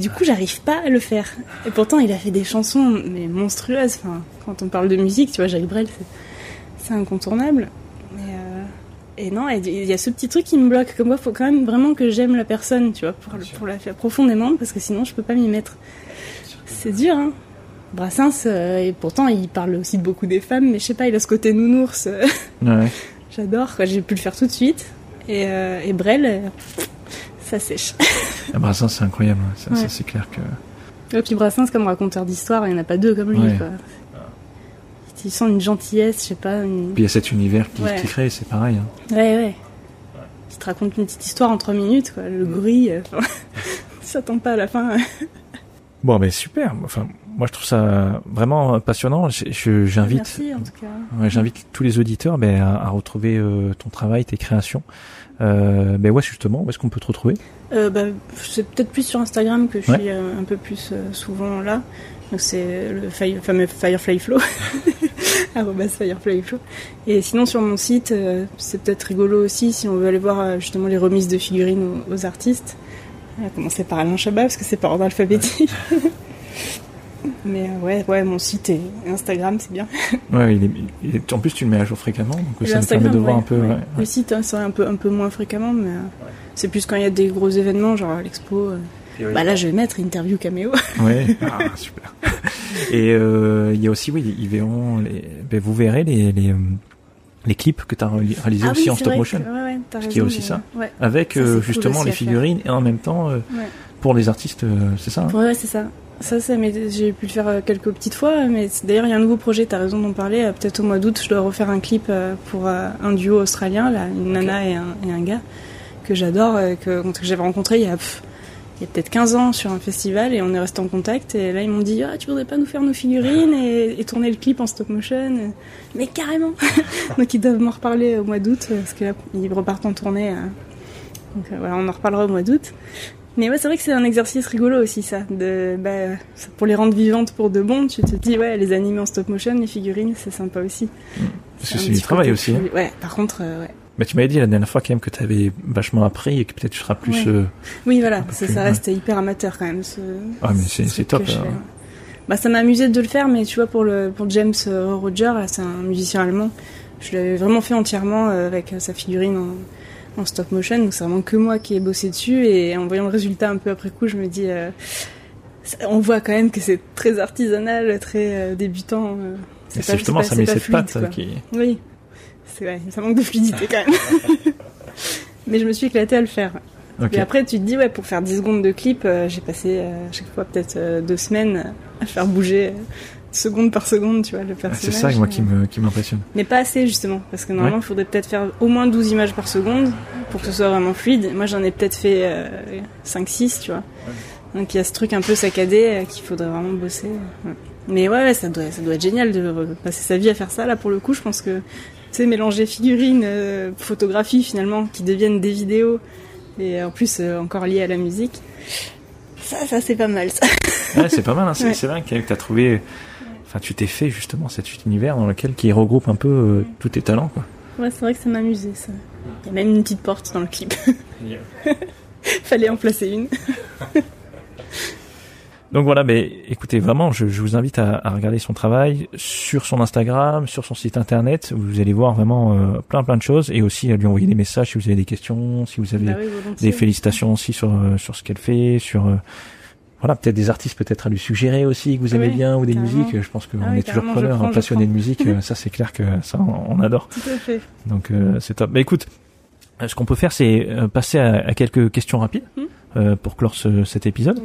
Du coup, j'arrive pas à le faire. Et pourtant, il a fait des chansons mais monstrueuses. Enfin, quand on parle de musique, tu vois, Jacques Brel, c'est incontournable. Mais, euh, et non, il y a ce petit truc qui me bloque. Comme moi, faut quand même vraiment que j'aime la personne, tu vois, pour, pour la faire profondément, parce que sinon, je peux pas m'y mettre. C'est dur, hein. Brassens, euh, et pourtant, il parle aussi de beaucoup des femmes, mais je sais pas, il a ce côté nounours. euh, Ouais. J'adore, quoi. J'ai pu le faire tout de suite. Et, euh, et Brel, ça sèche. Ah, Brassens, c'est incroyable. Ça, ça, c'est clair que. Et puis Brassens, comme raconteur d'histoire, il n'y en a pas deux comme lui, Ouais. quoi. tu sens une gentillesse, je sais pas. Une... Puis il y a cet univers qui, qui crée, c'est pareil. hein. Ouais, ouais. Qui te raconte une petite histoire en trois minutes, quoi. Le bruit, tu t'attends pas à la fin. Bon, ben super. Enfin, moi je trouve ça vraiment passionnant. Je- J'invite, Merci en tout cas. ouais, j'invite tous les auditeurs ben, à, à retrouver euh, ton travail, tes créations. Euh, ben ouais, justement, où est-ce qu'on peut te retrouver? Euh, bah, c'est peut-être plus sur Instagram que je Ouais. suis euh, un peu plus euh, souvent là. Donc c'est le fameux Firefly Flow. arrobas Firefly Flow. Et sinon sur mon site, c'est peut-être rigolo aussi si on veut aller voir justement les remises de figurines aux, aux artistes. On va commencer par Alain Chabat parce que c'est par ordre alphabétique. Mais euh, ouais, ouais, mon site et Instagram, c'est bien. Ouais, il est, il est- en plus tu le mets à jour fréquemment, donc Et ça permet de voir ouais, un peu. ouais. ouais, ouais. Le site, hein, c'est un peu, un peu moins fréquemment, mais euh, c'est plus quand il y a des gros événements, genre l'expo. euh. Bah là, je vais mettre interview caméo. Ouais, ah, super. Et euh, il y a aussi, oui, ils verront, les, ben, vous verrez les, les, les clips que tu as réalisés Ah aussi oui, en stop motion, que- ouais, ouais, t'as Ce qui est raison, aussi ça. Ouais, avec Ça, euh, cool justement les figurines et en même temps euh, pour les artistes, euh, c'est ça. hein Ouais, c'est ça. Ça, ça j'ai pu le faire quelques petites fois, mais d'ailleurs, il y a un nouveau projet, t'as raison d'en parler. Peut-être au mois d'août, je dois refaire un clip pour un duo australien, là, une nana et un, et un gars, que j'adore, que, que j'avais rencontré il y a, pff, il y a peut-être 15 ans sur un festival, et on est resté en contact. Et là, ils m'ont dit, ah, tu voudrais pas nous faire nos figurines et, et tourner le clip en stop motion? Mais carrément Donc, ils doivent m'en reparler au mois d'août, parce que là, ils repartent en tournée. euh. Donc, euh, voilà, on en reparlera au mois d'août. Mais ouais, c'est vrai que c'est un exercice rigolo aussi, ça. De, bah, pour les rendre vivantes pour de bon, tu te dis, ouais, les animer en stop motion, les figurines, c'est sympa aussi. Parce que c'est du travail aussi. hein. Ouais, par contre, euh, ouais. Mais tu m'avais dit la dernière fois quand même que tu avais vachement appris et que peut-être tu seras plus. Ouais. euh, Oui, voilà, ça, plus, ça ouais. reste hyper amateur quand même. Ce, Ah, mais ce c'est- top, ouais. Bah, ça m'a amusé de le faire, mais tu vois, pour, le, pour James euh, Roger, c'est un musicien allemand, je l'avais vraiment fait entièrement euh, avec sa figurine en, en stop motion, donc c'est vraiment que moi qui ai bossé dessus, et en voyant le résultat un peu après coup, je me dis, euh, on voit quand même que c'est très artisanal, très débutant. c'est pas- justement, ça met cette patte euh, qui. Oui, c'est vrai, ça manque de fluidité quand même. Mais je me suis éclatée à le faire. Ok. Et après, tu te dis, ouais, pour faire 10 secondes de clip, euh, j'ai passé euh, chaque fois peut-être euh, deux semaines à faire bouger euh, seconde par seconde, tu vois, le Ah, personnage. C'est ça moi qui m'impressionne. Mais pas assez, justement, parce que normalement, il faudrait peut-être faire au moins 12 images par seconde pour que ce soit vraiment fluide. Moi, j'en ai peut-être fait euh, 5-6, tu vois. Donc, il y a ce truc un peu saccadé qu'il faudrait vraiment bosser. Ouais. Mais ouais, ça doit, ça doit être génial de passer sa vie à faire ça. Là, pour le coup, je pense que, sais, mélanger figurines, euh, photographie, finalement, qui deviennent des vidéos, et en plus, euh, encore liées à la musique. Ça, ça, c'est pas mal, ça. Ouais, c'est pas mal. Hein. C'est Ouais. vrai que tu as trouvé. Enfin, tu t'es fait justement cet univers dans lequel qui regroupe un peu euh, tous tes talents, quoi. Ouais, c'est vrai que ça m'amusait, ça. Il y a même une petite porte dans le clip. Fallait en placer une. Donc voilà, mais écoutez, vraiment, je, je vous invite à, à regarder son travail sur son Instagram, sur son site internet. Vous allez voir vraiment euh, plein plein de choses et aussi à lui envoyer des messages si vous avez des questions, si vous avez Bah oui, des félicitations aussi sur euh, sur ce qu'elle fait, sur euh, voilà peut-être des artistes peut-être à lui suggérer aussi que vous aimez Oui, bien ou des carrément. musiques. Je pense qu'on Ah oui, est toujours preneur, passionné de musique. euh, ça c'est clair que ça on, adore. Tout à fait. Donc euh, c'est top. Mais écoute, euh, ce qu'on peut faire, c'est euh, passer à, à quelques questions rapides Hmm. Euh, pour clore ce- cet épisode.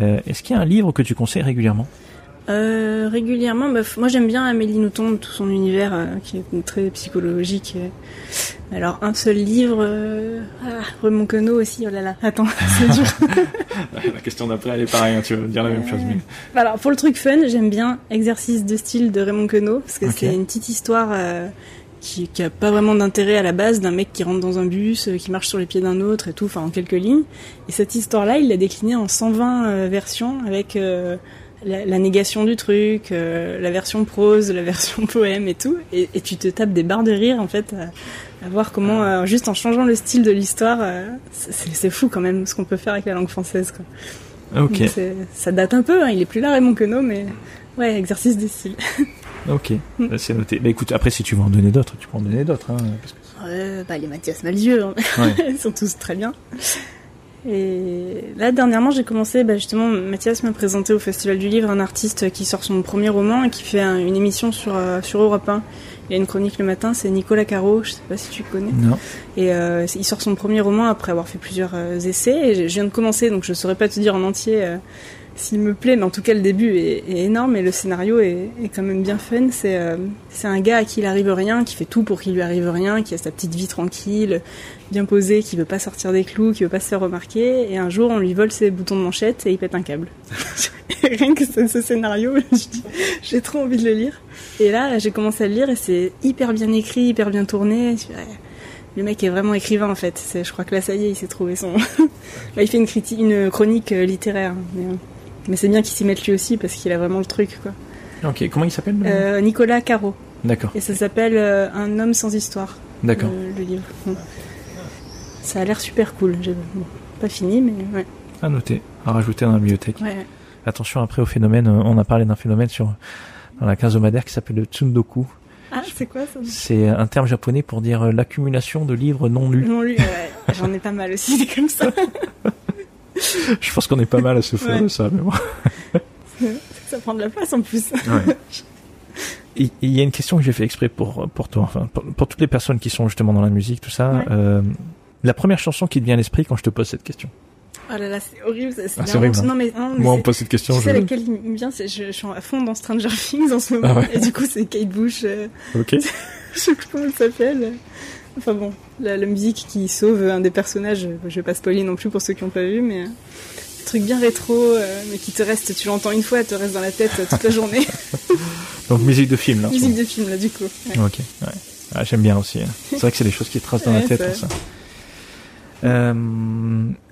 Euh, Est-ce qu'il y a un livre que tu conseilles régulièrement? Euh, régulièrement, bah, moi j'aime bien Amélie Nothomb, tout son univers euh, qui est très psychologique. euh. Alors un seul livre, euh... ah, Raymond Queneau aussi, oh là là, attends, c'est dur. La question d'après, elle est pareille. tu veux dire la même chose. Mais... Alors pour le truc fun, j'aime bien Exercice de style de Raymond Queneau, parce que Ok. c'est une petite histoire euh, qui, qui a pas vraiment d'intérêt à la base, d'un mec qui rentre dans un bus, euh, qui marche sur les pieds d'un autre et tout, enfin en quelques lignes. Et cette histoire-là, il l'a déclinée en 120 euh, versions avec euh, la, la négation du truc, euh, la version prose, la version poème et tout. Et, et tu te tapes des barres de rire en fait. À, à voir comment, juste en changeant le style de l'histoire, c'est fou quand même ce qu'on peut faire avec la langue française. Quoi. Ok, Donc c'est- ça date un peu, hein, il est plus là Raymond Queneau, mais ouais, exercice de style. ok, Euh, c'est noté. Bah écoute, après si tu veux en donner d'autres, tu peux en donner d'autres. Hein, parce que- Ouais, bah les Mathias Malzieu, hein. Ouais. ils sont tous très bien. Et là, dernièrement, j'ai commencé, bah, justement, Mathias m'a présenté au Festival du Livre un artiste qui sort son premier roman et qui fait un- une émission sur, euh, sur Europe 1. Il y a une chronique le matin, c'est Nicolas Caro, je sais pas si tu connais. Non. Et euh, il sort son premier roman après avoir fait plusieurs euh, essais. Et je je viens de commencer, donc je saurais pas te dire en entier euh, s'il me plaît, mais en tout cas le début est, énorme et le scénario est, quand même bien fun. C'est euh, c'est un gars à qui il arrive rien, qui fait tout pour qu'il lui arrive rien, qui a sa petite vie tranquille, bien posée, qui veut pas sortir des clous, qui veut pas se faire remarquer. Et un jour, on lui vole ses boutons de manchette et il pète un câble. rien que ce, scénario, j'ai trop envie de le lire. Et là, j'ai commencé à le lire et c'est hyper bien écrit, hyper bien tourné. Le mec est vraiment écrivain en fait. Je crois que là, ça y est, il s'est trouvé son. il fait une critique, une chronique euh, littéraire. Mais, euh, mais c'est bien qu'il s'y mette lui aussi parce qu'il a vraiment le truc, quoi. Ok, comment il s'appelle euh, Nicolas Caro. D'accord. Et ça s'appelle euh, Un homme sans histoire. D'accord. Le, livre. Ça a l'air super cool. J'ai pas fini, mais ouais. À noter, à rajouter dans la bibliothèque. Ouais. Attention après au phénomène, euh, on a parlé d'un phénomène sur dans la quinzomadaire qui s'appelle le tsundoku. Ah, c'est quoi ça? C'est un terme japonais pour dire l'accumulation de livres non lus. Non lus, ouais. J'en ai pas mal aussi, comme ça. Je pense qu'on est pas mal à se faire de ça, mais bon. ça prend de la place en plus. Il y a une question que j'ai fait exprès pour pour toi, enfin pour, toutes les personnes qui sont justement dans la musique, tout ça. Euh, la première chanson qui te vient à l'esprit quand je te pose cette question? Oh là là, c'est horrible. C'est ah, horrible. Hein. Non, mais, Moi, on me pose cette question. Tu je... sais laquelle il me vient je, je, suis à fond dans Stranger Things en ce moment. Ah et du coup, c'est Kate Bush. Euh... Ok. je sais plus comment elle s'appelle. Enfin bon, la, musique qui sauve un des personnages, je vais pas spoiler non plus pour ceux qui n'ont pas vu, mais un euh, truc bien rétro, euh, mais qui te reste, tu l'entends une fois, elle te reste dans la tête toute la journée. Donc musique de film là. Musique de film là du coup. Ok, ouais. Ah, j'aime bien aussi. Hein. C'est vrai que c'est des choses qui te tracent dans la tête ça. Euh,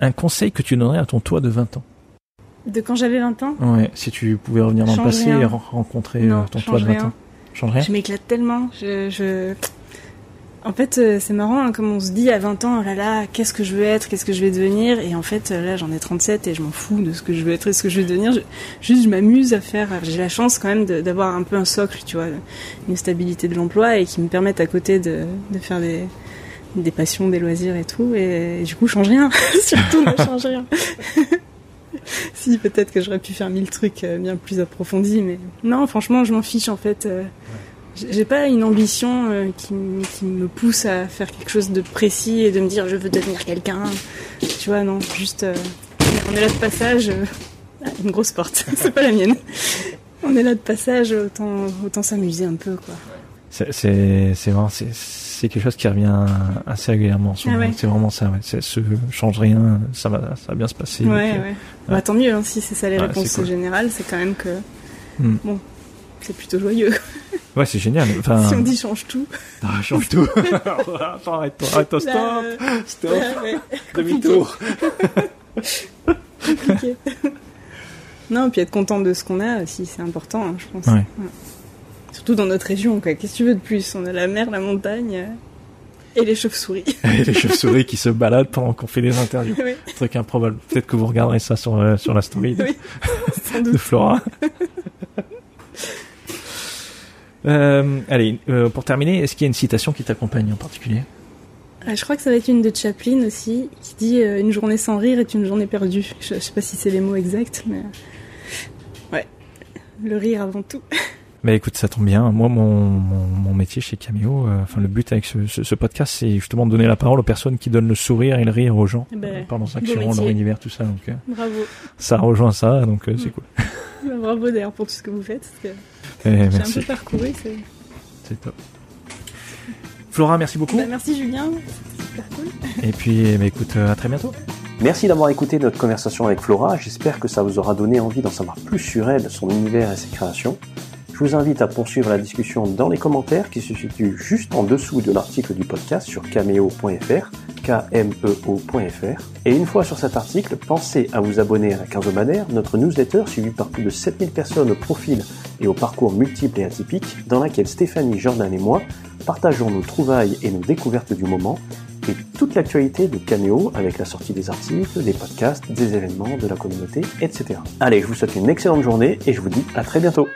un conseil que tu donnerais à ton toi de 20 ans De quand j'avais 20 ans Ouais, si tu pouvais revenir dans le passé et rencontrer ton toi de 20 ans. Change rien. Je m'éclate tellement. Je, je, en fait, euh, c'est marrant, hein, comme on se dit à 20 ans, oh là là, qu'est-ce que je veux être, qu'est-ce que je vais devenir Et en fait, euh, là, j'en ai 37 et je m'en fous de ce que je veux être et ce que je vais devenir. juste, je m'amuse à faire. J'ai la chance quand même d'avoir un peu un socle, tu vois, une stabilité de l'emploi et qui me permettent à côté de, de faire des, passions, des loisirs et tout. Et, du coup, change rien. Surtout, ne change rien. si, peut-être que j'aurais pu faire mille trucs euh, bien plus approfondis, mais non, franchement, je m'en fiche en fait. J'ai pas une ambition euh, qui, qui, me pousse à faire quelque chose de précis et de me dire je veux devenir quelqu'un. Tu vois, non, juste euh, on est là de passage. Euh, une grosse porte, c'est pas la mienne. On est là de passage, autant, autant s'amuser un peu, quoi. C'est vraiment c'est quelque chose qui revient assez régulièrement. Ah C'est vraiment ça. Ouais. Ce change rien, ça va ça va bien se passer. Ouais, ouais. Bah, tant mieux hein, si c'est ça les réponses générales, c'est quand même que hmm. bon c'est plutôt joyeux. Ouais, c'est génial. Enfin... Si on dit change tout. Ah, change tout. arrête, arrête, stop, stop, demi-tour. non, puis être content de ce qu'on a aussi, c'est important, hein, je pense. Ouais. Surtout dans notre région, quoi. Qu'est-ce que tu veux de plus? On a la mer, la montagne. Euh, et les chauves-souris. et les chauves-souris qui se baladent pendant qu'on fait des interviews. Oui. Truc improbable. Peut-être que vous regarderez ça sur, euh, sur la story de, de Flora. Euh, allez, euh, pour terminer, est-ce qu'il y a une citation qui t'accompagne en particulier? Ah, Je crois que ça va être une de Chaplin aussi, qui dit euh, Une journée sans rire est une journée perdue. Je, sais pas si c'est les mots exacts, mais. Ouais. Le rire avant tout. Mais écoute, ça tombe bien. Moi, mon, mon, métier chez Cameo, enfin le but avec ce, ce, podcast, c'est justement de donner la parole aux personnes qui donnent le sourire et le rire aux gens ben, pendant ça, qui leur univers, tout ça. Donc, Bravo. Ça rejoint ça, donc c'est mm. cool. Bravo d'ailleurs pour tout ce que vous faites. Parce que... Eh, J'ai un peu parcouru, c'est top. Flora, merci beaucoup. Bah, merci Julien, super cool. Et puis, eh ben, écoute, euh, à très bientôt. Merci d'avoir écouté notre conversation avec Flora. J'espère que ça vous aura donné envie d'en savoir plus sur elle, son univers et ses créations. Je vous invite à poursuivre la discussion dans les commentaires qui se situent juste en dessous de l'article du podcast sur cameo.fr kmeo.fr. Et une fois sur cet article, pensez à vous abonner à la quinzomadaire, notre newsletter suivie par plus de 7000 personnes au profil et au parcours multiples et atypiques, dans laquelle Stéphanie, Jordan et moi partageons nos trouvailles et nos découvertes du moment, et toute l'actualité de Cameo avec la sortie des articles, des podcasts, des événements, de la communauté, etc. Allez, je vous souhaite une excellente journée et je vous dis à très bientôt.